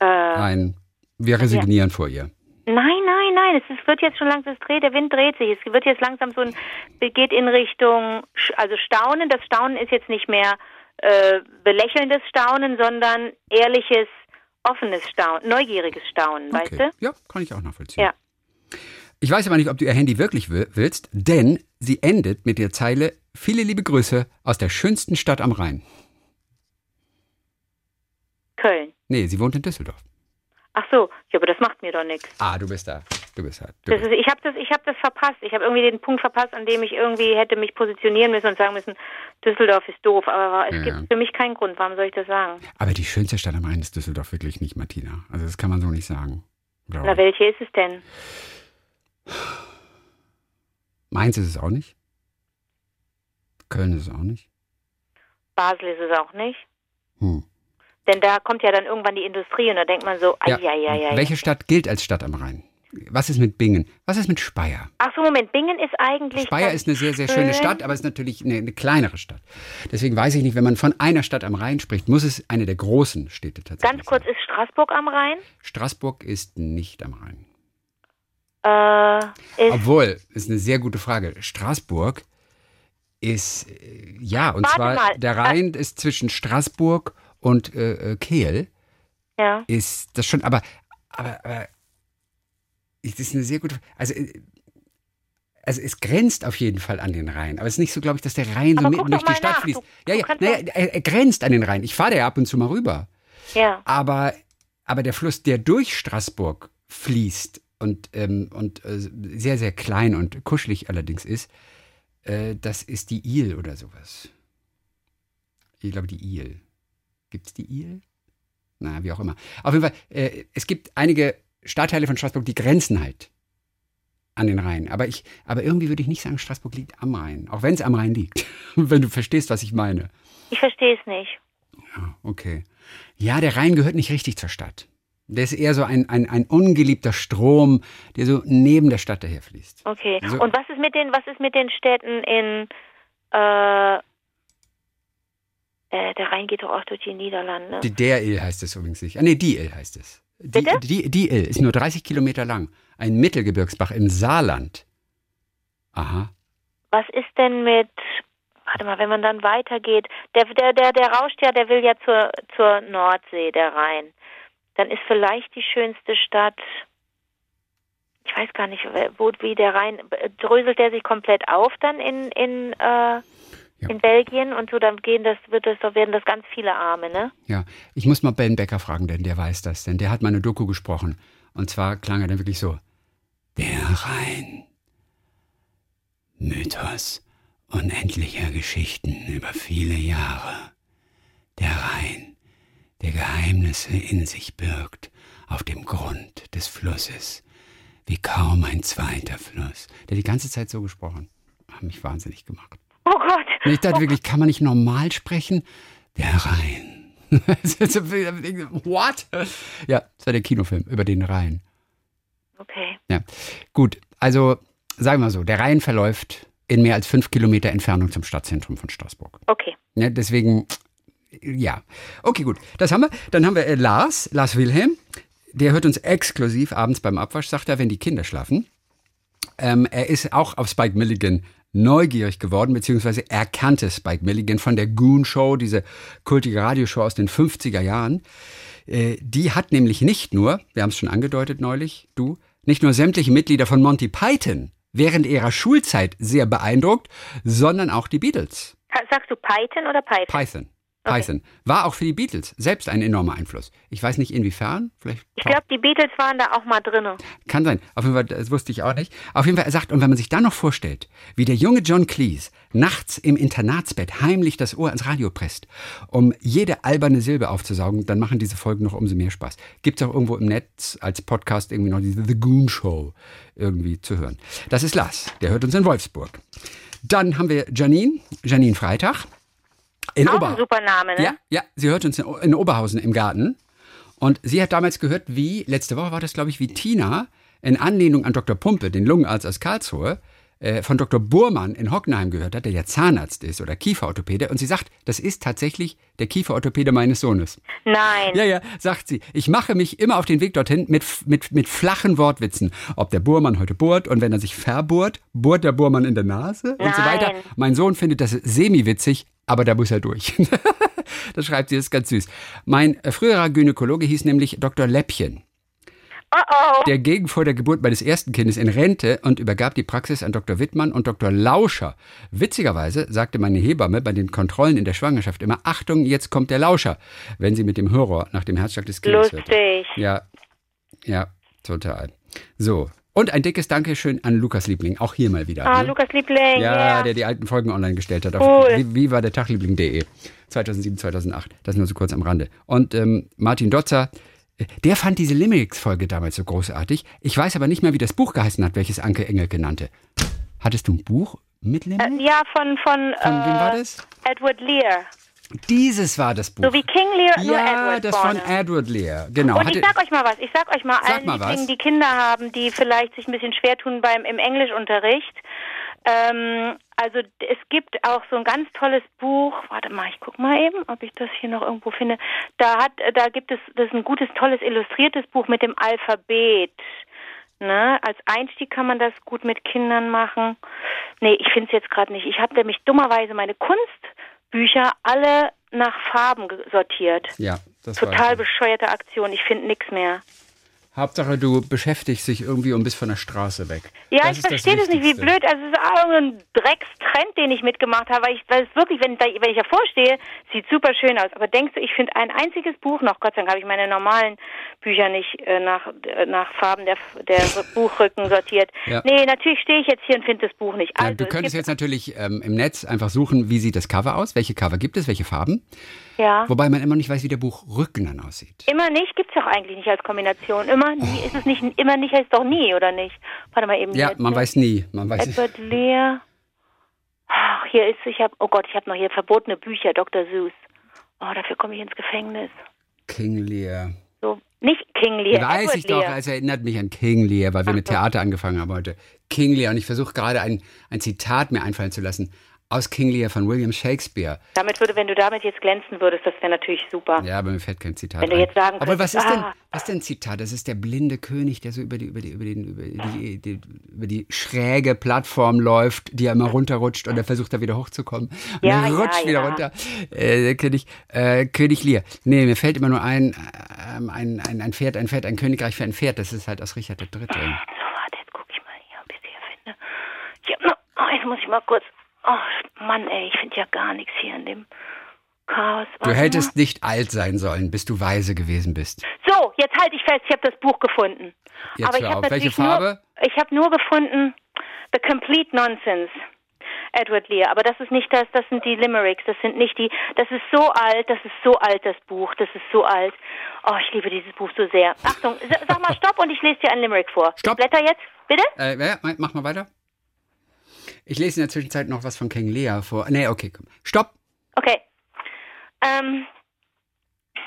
äh, Ein, wir resignieren vor ihr. Nein, nein, nein. Es wird jetzt schon langsam, es dreht, der Wind dreht sich. Es wird jetzt langsam so ein, geht in Richtung, also Staunen. Das Staunen ist jetzt nicht mehr äh, belächelndes Staunen, sondern ehrliches, offenes Staunen, neugieriges Staunen, weißt Okay. du? Ja, kann ich auch nachvollziehen. Ja. Ich weiß aber nicht, ob du ihr Handy wirklich wi- willst, denn sie endet mit der Zeile Viele liebe Grüße aus der schönsten Stadt am Rhein. Köln. Nee, sie wohnt in Düsseldorf. Ach so, ja, aber das macht mir doch nichts. Ah, du bist da. Du bist da. Du Das bist. ist, ich habe das, ich habe das verpasst. Ich habe irgendwie den Punkt verpasst, an dem ich irgendwie hätte mich positionieren müssen und sagen müssen, Düsseldorf ist doof. Aber es Ja, gibt für mich keinen Grund. Warum soll ich das sagen? Aber die schönste Stadt am Rhein ist Düsseldorf wirklich nicht, Martina. Also das kann man so nicht sagen. Na, welche ist es denn? Mainz ist es auch nicht. Köln ist es auch nicht. Basel ist es auch nicht. Hm. Denn da kommt ja dann irgendwann die Industrie und da denkt man so, Ja. ai, Welche Stadt gilt als Stadt am Rhein? Was ist mit Bingen? Was ist mit Speyer? Ach so, Moment, Bingen ist eigentlich. Speyer ist eine sehr, sehr schöne schön. Stadt, aber es ist natürlich eine, eine kleinere Stadt. Deswegen weiß ich nicht, wenn man von einer Stadt am Rhein spricht, muss es eine der großen Städte tatsächlich Ganz kurz, sein. ist Straßburg am Rhein? Straßburg ist nicht am Rhein. Äh, ist, Obwohl, ist eine sehr gute Frage. Straßburg ist, äh, ja, und Warte zwar mal. der Rhein ist zwischen Straßburg und äh, äh, Kehl. ja. Ist das schon, aber, aber, aber das ist eine sehr gute, also, äh, also es grenzt auf jeden Fall an den Rhein, aber es ist nicht so, glaube ich, dass der Rhein so Aber mitten guck durch die Stadt nach. fließt. Du- ja, ja, naja, er, er grenzt an den Rhein. Ich fahre da ja ab und zu mal rüber. Ja. Aber, aber der Fluss, der durch Straßburg fließt und, ähm, und äh, sehr, sehr klein und kuschelig allerdings ist, äh, das ist die Il oder sowas. Ich glaube, die Il. Gibt es die Il? Na, wie auch immer. Auf jeden Fall, äh, es gibt einige Stadtteile von Straßburg, die grenzen halt an den Rhein. Aber, ich, aber irgendwie würde ich nicht sagen, Straßburg liegt am Rhein. Auch wenn es am Rhein liegt. wenn du verstehst, was ich meine. Ich verstehe es nicht. Ja, okay. Ja, der Rhein gehört nicht richtig zur Stadt. Der ist eher so ein, ein, ein ungeliebter Strom, der so neben der Stadt daherfließt. Okay. So. Und was ist mit den, was ist mit den Städten in äh, äh, der Rhein geht doch auch durch die Niederlande. Die, der Il heißt es übrigens nicht. Ah, nee, die Il heißt es. Die, Bitte? die, die Il ist nur 30 Kilometer lang. Ein Mittelgebirgsbach im Saarland. Aha. Was ist denn mit, warte mal, wenn man dann weitergeht, der, der, der, der rauscht ja, der will ja zur, zur Nordsee, der Rhein. Dann ist vielleicht die schönste Stadt, ich weiß gar nicht, wo, wie der Rhein, dröselt der sich komplett auf dann in, in, äh, in Belgien und so, dann gehen das, wird das, werden das ganz viele Arme, ne? Ja, ich muss mal Ben Becker fragen, denn der weiß das, denn der hat meine Doku gesprochen. Und zwar klang er dann wirklich so: Der Rhein. Mythos unendlicher Geschichten über viele Jahre. Der Rhein, der Geheimnisse in sich birgt, auf dem Grund des Flusses, wie kaum ein zweiter Fluss. Der hat die ganze Zeit so gesprochen. Hat mich wahnsinnig gemacht. Oh Gott. Und ich dachte wirklich, kann man nicht normal sprechen? Der Rhein. What? Ja, das war der Kinofilm über den Rhein. Okay. Ja, gut. Also sagen wir so, der Rhein verläuft in mehr als fünf Kilometer Entfernung zum Stadtzentrum von Straßburg. Okay. Ja, deswegen, ja. Okay, gut. Das haben wir. Dann haben wir äh, Lars, Lars Wilhelm. Der hört uns exklusiv abends beim Abwasch, sagt er, wenn die Kinder schlafen. Ähm, er ist auch auf Spike Milligan neugierig geworden, beziehungsweise er kannte Spike Milligan von der Goon Show, diese kultige Radioshow aus den 50er Jahren. Äh, die hat nämlich nicht nur, wir haben es schon angedeutet neulich, du, nicht nur sämtliche Mitglieder von Monty Python während ihrer Schulzeit sehr beeindruckt, sondern auch die Beatles. Sagst du Python oder Python? Python. Python. War auch für die Beatles selbst ein enormer Einfluss. Ich weiß nicht inwiefern, vielleicht. Ich glaube, die Beatles waren da auch mal drin. Kann sein. Auf jeden Fall, das wusste ich auch nicht. Auf jeden Fall, er sagt, und wenn man sich dann noch vorstellt, wie der junge John Cleese nachts im Internatsbett heimlich das Ohr ans Radio presst, um jede alberne Silbe aufzusaugen, dann machen diese Folgen noch umso mehr Spaß. Gibt es auch irgendwo im Netz als Podcast irgendwie noch diese The Goon Show irgendwie zu hören. Das ist Lars, der hört uns in Wolfsburg. Dann haben wir Janine, Janine Freitag. In Auch Ober ein super Name, ne? ja, ja, sie hört uns in, in Oberhausen im Garten. Und sie hat damals gehört, wie, letzte Woche war das, glaube ich, wie Tina in Anlehnung an Dr. Pumpe, den Lungenarzt aus Karlsruhe, äh, von Dr. Burmann in Hockenheim gehört hat, der ja Zahnarzt ist oder Kieferorthopäde. Und sie sagt, das ist tatsächlich der Kieferorthopäde meines Sohnes. Nein. Ja, ja, sagt sie. Ich mache mich immer auf den Weg dorthin mit, mit, mit flachen Wortwitzen. Ob der Bohrmann heute bohrt und wenn er sich verbohrt, bohrt der Bohrmann in der Nase und so weiter. Nein. Mein Sohn findet das semi-witzig, aber da muss er durch. das schreibt sie, das ist ganz süß. Mein äh, früherer Gynäkologe hieß nämlich Dr. Läppchen. Oh oh. Der ging vor der Geburt meines ersten Kindes in Rente und übergab die Praxis an Dr. Wittmann und Dr. Lauscher. Witzigerweise sagte meine Hebamme bei den Kontrollen in der Schwangerschaft immer, Achtung, jetzt kommt der Lauscher, wenn sie mit dem Horror nach dem Herzschlag des Kindes hörte. Lustig. Ja, ja, total. So. Und ein dickes Dankeschön an Lukas Liebling, auch hier mal wieder. Ah, ne? Lukas Liebling. Ja, Ja, der die alten Folgen online gestellt hat auf Cool. wie, wie war der Tagliebling.de 2007, 2008. Das nur so kurz am Rande. Und ähm, Martin Dotzer, der fand diese Limericks-Folge damals so großartig. Ich weiß aber nicht mehr, wie das Buch geheißen hat, welches Anke Engelke nannte. Hattest du ein Buch mit Limericks? Äh, ja von, von, Von wem war äh, das? Edward Lear. Dieses war das Buch. So wie King Lear, nur ja, Edward das von vorne. Edward Lear. Genau. Und Hatte- ich sag euch mal was, ich sag euch mal Sag allen mal Lieblingen, die Kinder haben, die vielleicht sich ein bisschen schwer tun beim im Englischunterricht. Ähm, also es gibt auch so ein ganz tolles Buch. Warte mal, ich guck mal eben, ob ich das hier noch irgendwo finde. Da hat, da gibt es, das ist ein gutes, tolles illustriertes Buch mit dem Alphabet. Ne? Als Einstieg kann man das gut mit Kindern machen. Nee, ich finde es jetzt gerade nicht. Ich habe nämlich dummerweise meine Kunstbücher alle nach Farben sortiert. ja, das Total bescheuerte Aktion. Ich finde nichts mehr. Hauptsache, du beschäftigst dich irgendwie und bist von der Straße weg. Ja, Das ich ist das verstehe das nicht, wie blöd. Also es ist auch ein Dreckstrend, den ich mitgemacht habe. Weil ich, weil es wirklich, wenn, wenn ich davor stehe, sieht super schön aus. Aber denkst du, ich finde ein einziges Buch noch, Gott sei Dank habe ich meine normalen Bücher nicht äh, nach, äh, nach Farben der, der Buchrücken sortiert. Ja. Nee, natürlich stehe ich jetzt hier und finde das Buch nicht. Ja, Also, du es könntest jetzt natürlich ähm, im Netz einfach suchen, wie sieht das Cover aus, welche Cover gibt es, welche Farben. Ja. Wobei man immer nicht weiß, wie der Buchrücken dann aussieht. Immer nicht, gibt's doch eigentlich nicht als Kombination. Immer nie, ist es nicht, immer nicht heißt doch nie, oder nicht? Warte mal eben. Ja, jetzt, man weiß nie. Man weiß nicht. Edward Lear. Ach, hier ist, ich habe, oh Gott, ich habe noch hier verbotene Bücher, Dr. Seuss. Oh, dafür komme ich ins Gefängnis. King Lear. So, nicht King Lear, weiß Edward ich doch, es erinnert mich an King Lear, weil wir mit Theater angefangen haben heute. King Lear. Und ich versuche gerade ein, ein Zitat mir einfallen zu lassen aus King Lear von William Shakespeare. Damit würde, wenn du damit jetzt glänzen würdest, das wäre natürlich super. Ja, aber mir fällt kein Zitat Wenn du ein. jetzt sagen Aber was ist denn, ah. was ist denn ein Zitat? Das ist der blinde König, der so über die, über die, über den, über die, die, über die schräge Plattform läuft, die er immer runterrutscht und er versucht da wieder hochzukommen. Und Ja, er ja, rutscht wieder ja. runter. Äh, König, äh, König Lear. Nee, mir fällt immer nur ein, ähm, ein, ein, ein Pferd, ein Pferd, ein Königreich für ein Pferd. Das ist halt aus Richard III. So, warte, jetzt gucke ich mal hier, ob ich es hier finde. Hab noch, oh, jetzt muss ich mal kurz. Oh, Mann, ey, ich finde ja gar nichts hier in dem Chaos. Du hättest nicht alt sein sollen, bis du weise gewesen bist. So, jetzt halte ich fest, ich habe das Buch gefunden. Jetzt Aber ich habe auf. Welche Farbe? Nur, ich habe nur gefunden The Complete Nonsense. Edward Lear, aber das ist nicht das, das sind die Limericks, das sind nicht die, das ist so alt, das ist so alt, das Buch, das ist so alt. Oh, ich liebe dieses Buch so sehr. Achtung, sa- sag mal Stopp und ich lese dir ein Limerick vor. Stopp. Ich blätter jetzt, bitte? Äh, ja, mach mal weiter. Ich lese in der Zwischenzeit noch was von King Lear vor. Nee, okay, komm. Stopp. Okay. Ähm, oh,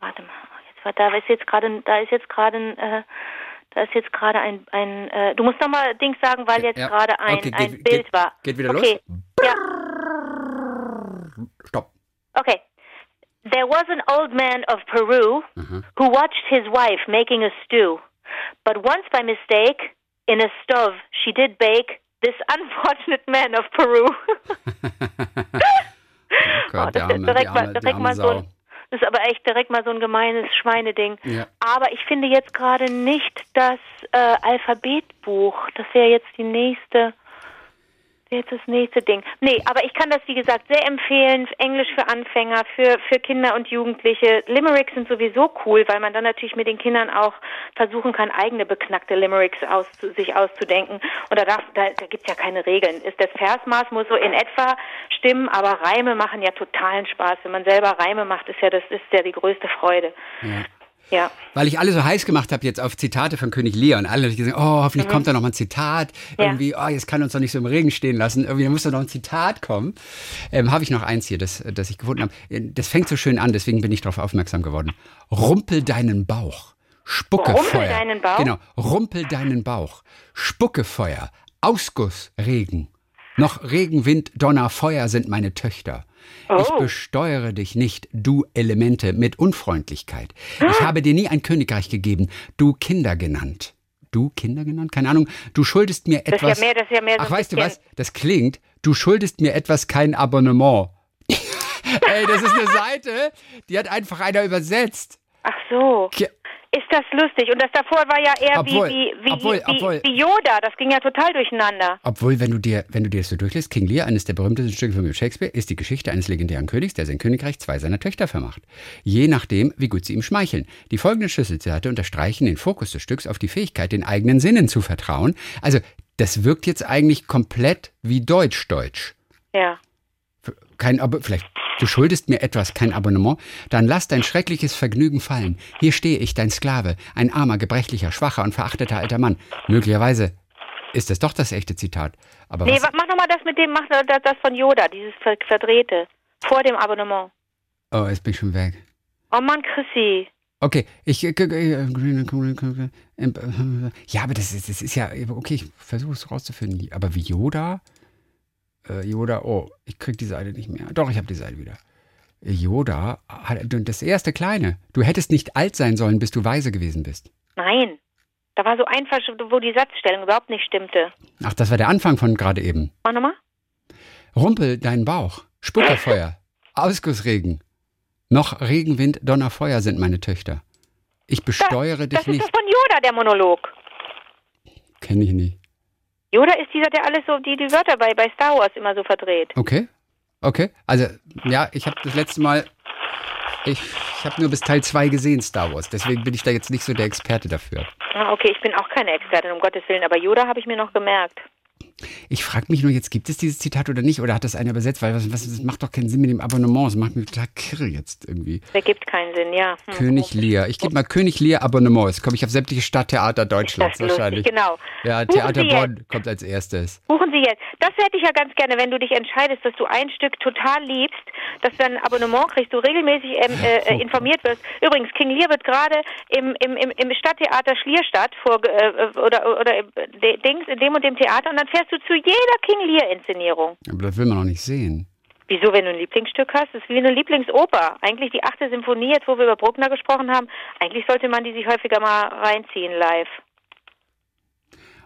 warte mal, jetzt war da ist jetzt gerade, da ist jetzt gerade, ein, äh, da ist jetzt gerade ein, ein, äh, du musst noch mal Dings sagen, weil jetzt Ja. gerade ein, Okay, ein geht- Bild geht- war. geht wieder okay. Ja, Stopp. okay. There was an old man of Peru Mhm. who watched his wife making a stew, but once by mistake, in a stove, she did bake this unfortunate man of Peru. Gott, Oh, das arme, ist direkt mal, arme, die direkt mal so ein, das ist aber echt direkt mal so ein gemeines Schweineding. Ja. Aber ich finde jetzt gerade nicht das äh, Alphabetbuch. Das wäre jetzt die nächste, Jetzt das nächste Ding. Nee, aber ich kann das, wie gesagt, sehr empfehlen. Englisch für Anfänger, für, für Kinder und Jugendliche. Limericks sind sowieso cool, weil man dann natürlich mit den Kindern auch versuchen kann, eigene beknackte Limericks aus, sich auszudenken. Und da, darf, da, da gibt's ja keine Regeln. Ist das Versmaß muss so in etwa stimmen, aber Reime machen ja totalen Spaß. Wenn man selber Reime macht, ist ja das ist ja die größte Freude. Ja. Ja. Weil ich alle so heiß gemacht habe jetzt auf Zitate von König und alle haben gesagt, oh, hoffentlich mhm. kommt da noch mal ein Zitat. Ja. Irgendwie, oh, jetzt kann uns doch nicht so im Regen stehen lassen. Irgendwie muss da noch ein Zitat kommen. Ähm, habe ich noch eins hier, das, das ich gefunden habe. Das fängt so schön an, deswegen bin ich darauf aufmerksam geworden. Rumpel deinen Bauch. Spucke Rumpel Feuer. deinen Bauch? Genau, rumpel deinen Bauch. Spucke Feuer. Ausguss Regen. Noch Regen, Wind, Donner, Feuer sind meine Töchter. Oh. Ich besteuere dich nicht, du Elemente, mit Unfreundlichkeit. Ich habe dir nie ein Königreich gegeben, du Kinder genannt. Du Kinder genannt? Keine Ahnung. Du schuldest mir etwas. Das ist ja mehr, das ist ja mehr so Ach, weißt du was? Das klingt, du schuldest mir etwas, kein Abonnement. Ey, das ist eine Seite, die hat einfach einer übersetzt. Ach so. Ist das lustig? Und das davor war ja eher obwohl, wie, wie, obwohl, wie, obwohl, wie, Yoda. Das ging ja total durcheinander. Obwohl, wenn du dir, wenn du dir das so durchlässt, King Lear, eines der berühmtesten Stücke von Shakespeare, ist die Geschichte eines legendären Königs, der sein Königreich zwei seiner Töchter vermacht. Je nachdem, wie gut sie ihm schmeicheln. Die folgenden Schlüsselzitate unterstreichen den Fokus des Stücks auf die Fähigkeit, den eigenen Sinnen zu vertrauen. Also, das wirkt jetzt eigentlich komplett wie Deutsch-Deutsch. Ja. Kein, aber vielleicht Du schuldest mir etwas, kein Abonnement? Dann lass dein schreckliches Vergnügen fallen. Hier stehe ich, dein Sklave, ein armer, gebrechlicher, schwacher und verachteter alter Mann. Möglicherweise ist es doch das echte Zitat. Aber nee, was? mach nochmal das mit dem, mach das von Yoda, dieses Verdrehte. Vor dem Abonnement. Oh, jetzt bin ich schon weg. Oh Mann, Chrissy. Okay, ich. Ja, aber das ist, das ist ja. Okay, ich versuche es rauszufinden. Aber wie Yoda? Äh, Yoda, oh, ich krieg die Seite nicht mehr. Doch, ich habe die Seite wieder. Yoda, das erste Kleine. Du hättest nicht alt sein sollen, bis du weise gewesen bist. Nein. Da war so einfach, wo die Satzstellung überhaupt nicht stimmte. Ach, das war der Anfang von gerade eben. Mach nochmal. Rumpel deinen Bauch. Spuckerfeuer. Ausgussregen. Noch Regenwind, Donnerfeuer sind meine Töchter. Ich besteuere das, dich nicht. Das ist von Yoda, der Monolog. Kenne ich nicht. Yoda ist dieser, der alles so, die, die Wörter bei, bei Star Wars immer so verdreht. Okay. Okay. Also, ja, ich habe das letzte Mal, ich, ich habe nur bis Teil 2 gesehen, Star Wars. Deswegen bin ich da jetzt nicht so der Experte dafür. Ah, okay, ich bin auch keine Expertin, um Gottes Willen. Aber Yoda habe ich mir noch gemerkt. Ich frage mich nur jetzt, gibt es dieses Zitat oder nicht? Oder hat das einer übersetzt? Weil was, was, das macht doch keinen Sinn mit dem Abonnement. Das macht mich total kirre jetzt irgendwie. Der gibt keinen Sinn, ja. Hm. König Lear. Ich gebe mal König Lear Abonnement. Jetzt komme ich auf sämtliche Stadttheater Deutschlands wahrscheinlich. genau. Ja, Buchen Theater Bonn kommt als erstes. Buchen Sie jetzt. Das hätte ich ja ganz gerne, wenn du dich entscheidest, dass du ein Stück total liebst, dass du ein Abonnement kriegst, du regelmäßig ähm, äh, oh. informiert wirst. Übrigens, King Lear wird gerade im, im, im, im Stadttheater Schlierstadt vor, äh, oder, oder äh, Dings, in dem und dem Theater und dann fährst du zu jeder King Lear-Inszenierung. Aber das will man noch nicht sehen. Wieso, wenn du ein Lieblingsstück hast? Das ist wie eine Lieblingsoper. Eigentlich die achte Symphonie, jetzt wo wir über Bruckner gesprochen haben, eigentlich sollte man die sich häufiger mal reinziehen live.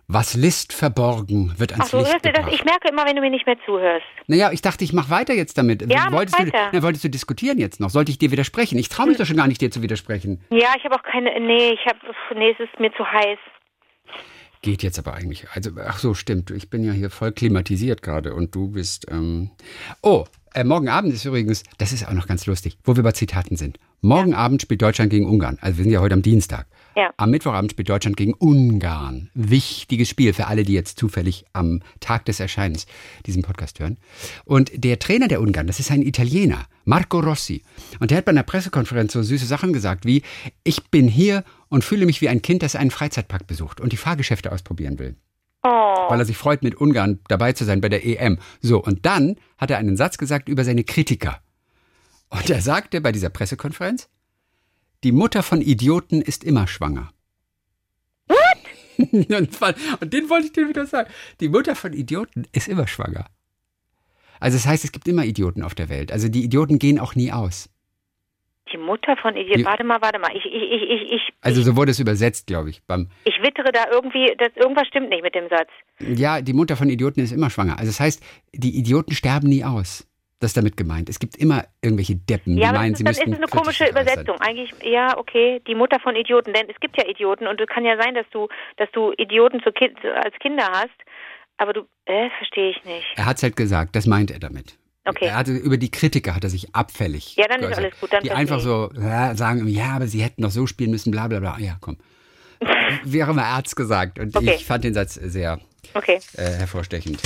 Was List verborgen wird ans Ach so, Licht das, ich merke immer, wenn du mir nicht mehr zuhörst. Naja, ich dachte, ich mache weiter jetzt damit. Ja, wolltest, weiter. Du, na, wolltest du diskutieren jetzt noch? Sollte ich dir widersprechen? Ich traue mich hm. doch schon gar nicht, dir zu widersprechen. Ja, ich habe auch keine. Nee, ich habe. Nee, es ist mir zu heiß. Geht jetzt aber eigentlich. Also, ach so, stimmt. Ich bin ja hier voll klimatisiert gerade und du bist. Ähm oh, äh, morgen Abend ist übrigens, das ist auch noch ganz lustig, wo wir bei Zitaten sind. Morgen ja. Abend spielt Deutschland gegen Ungarn. Also wir sind ja heute am Dienstag. Ja. Am Mittwochabend spielt Deutschland gegen Ungarn. Wichtiges Spiel für alle, die jetzt zufällig am Tag des Erscheinens diesen Podcast hören. Und der Trainer der Ungarn, das ist ein Italiener, Marco Rossi. Und der hat bei einer Pressekonferenz so süße Sachen gesagt wie, ich bin hier und fühle mich wie ein Kind, das einen Freizeitpark besucht und die Fahrgeschäfte ausprobieren will. Oh. Weil er sich freut, mit Ungarn dabei zu sein bei der EM. So, und dann hat er einen Satz gesagt über seine Kritiker. Und er sagte bei dieser Pressekonferenz, die Mutter von Idioten ist immer schwanger. What? Und den wollte ich dir wieder sagen. Die Mutter von Idioten ist immer schwanger. Also das heißt, es gibt immer Idioten auf der Welt. Also die Idioten gehen auch nie aus. Die Mutter von Idioten. Warte mal, warte mal. Ich, ich, ich, ich, also so wurde es übersetzt, glaube ich. Beim ich wittere da irgendwie, dass irgendwas stimmt nicht mit dem Satz. Ja, die Mutter von Idioten ist immer schwanger. Also das heißt, die Idioten sterben nie aus. Das ist damit gemeint. Es gibt immer irgendwelche Deppen, ja, die meinen, sie das müssten. Das ist eine komische Übersetzung. Eigentlich, ja, okay, die Mutter von Idioten. Denn es gibt ja Idioten und es kann ja sein, dass du, dass du Idioten kind, als Kinder hast. Aber du, äh, verstehe ich nicht. Er hat es halt gesagt, das meint er damit. Okay. Er hatte, über die Kritiker hat er sich abfällig Ja, dann ist geäußert, alles gut, dann Die einfach ich. so ja, sagen, ja, aber sie hätten doch so spielen müssen, bla bla bla. Ja, komm. Wäre mal Arzt gesagt. Und Okay. ich fand den Satz sehr Okay. äh, hervorstechend.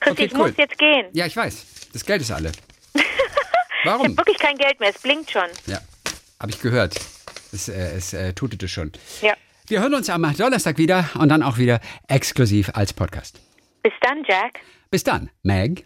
Christi, Okay, ich cool. muss jetzt gehen. Ja, ich weiß. Das Geld ist alle. Ich Warum? habe wirklich kein Geld mehr, es blinkt schon. Ja, habe ich gehört. Es, äh, es äh, tutete schon. Ja. Wir hören uns am Donnerstag wieder und dann auch wieder exklusiv als Podcast. Bis dann, Jack. Bis dann, Meg.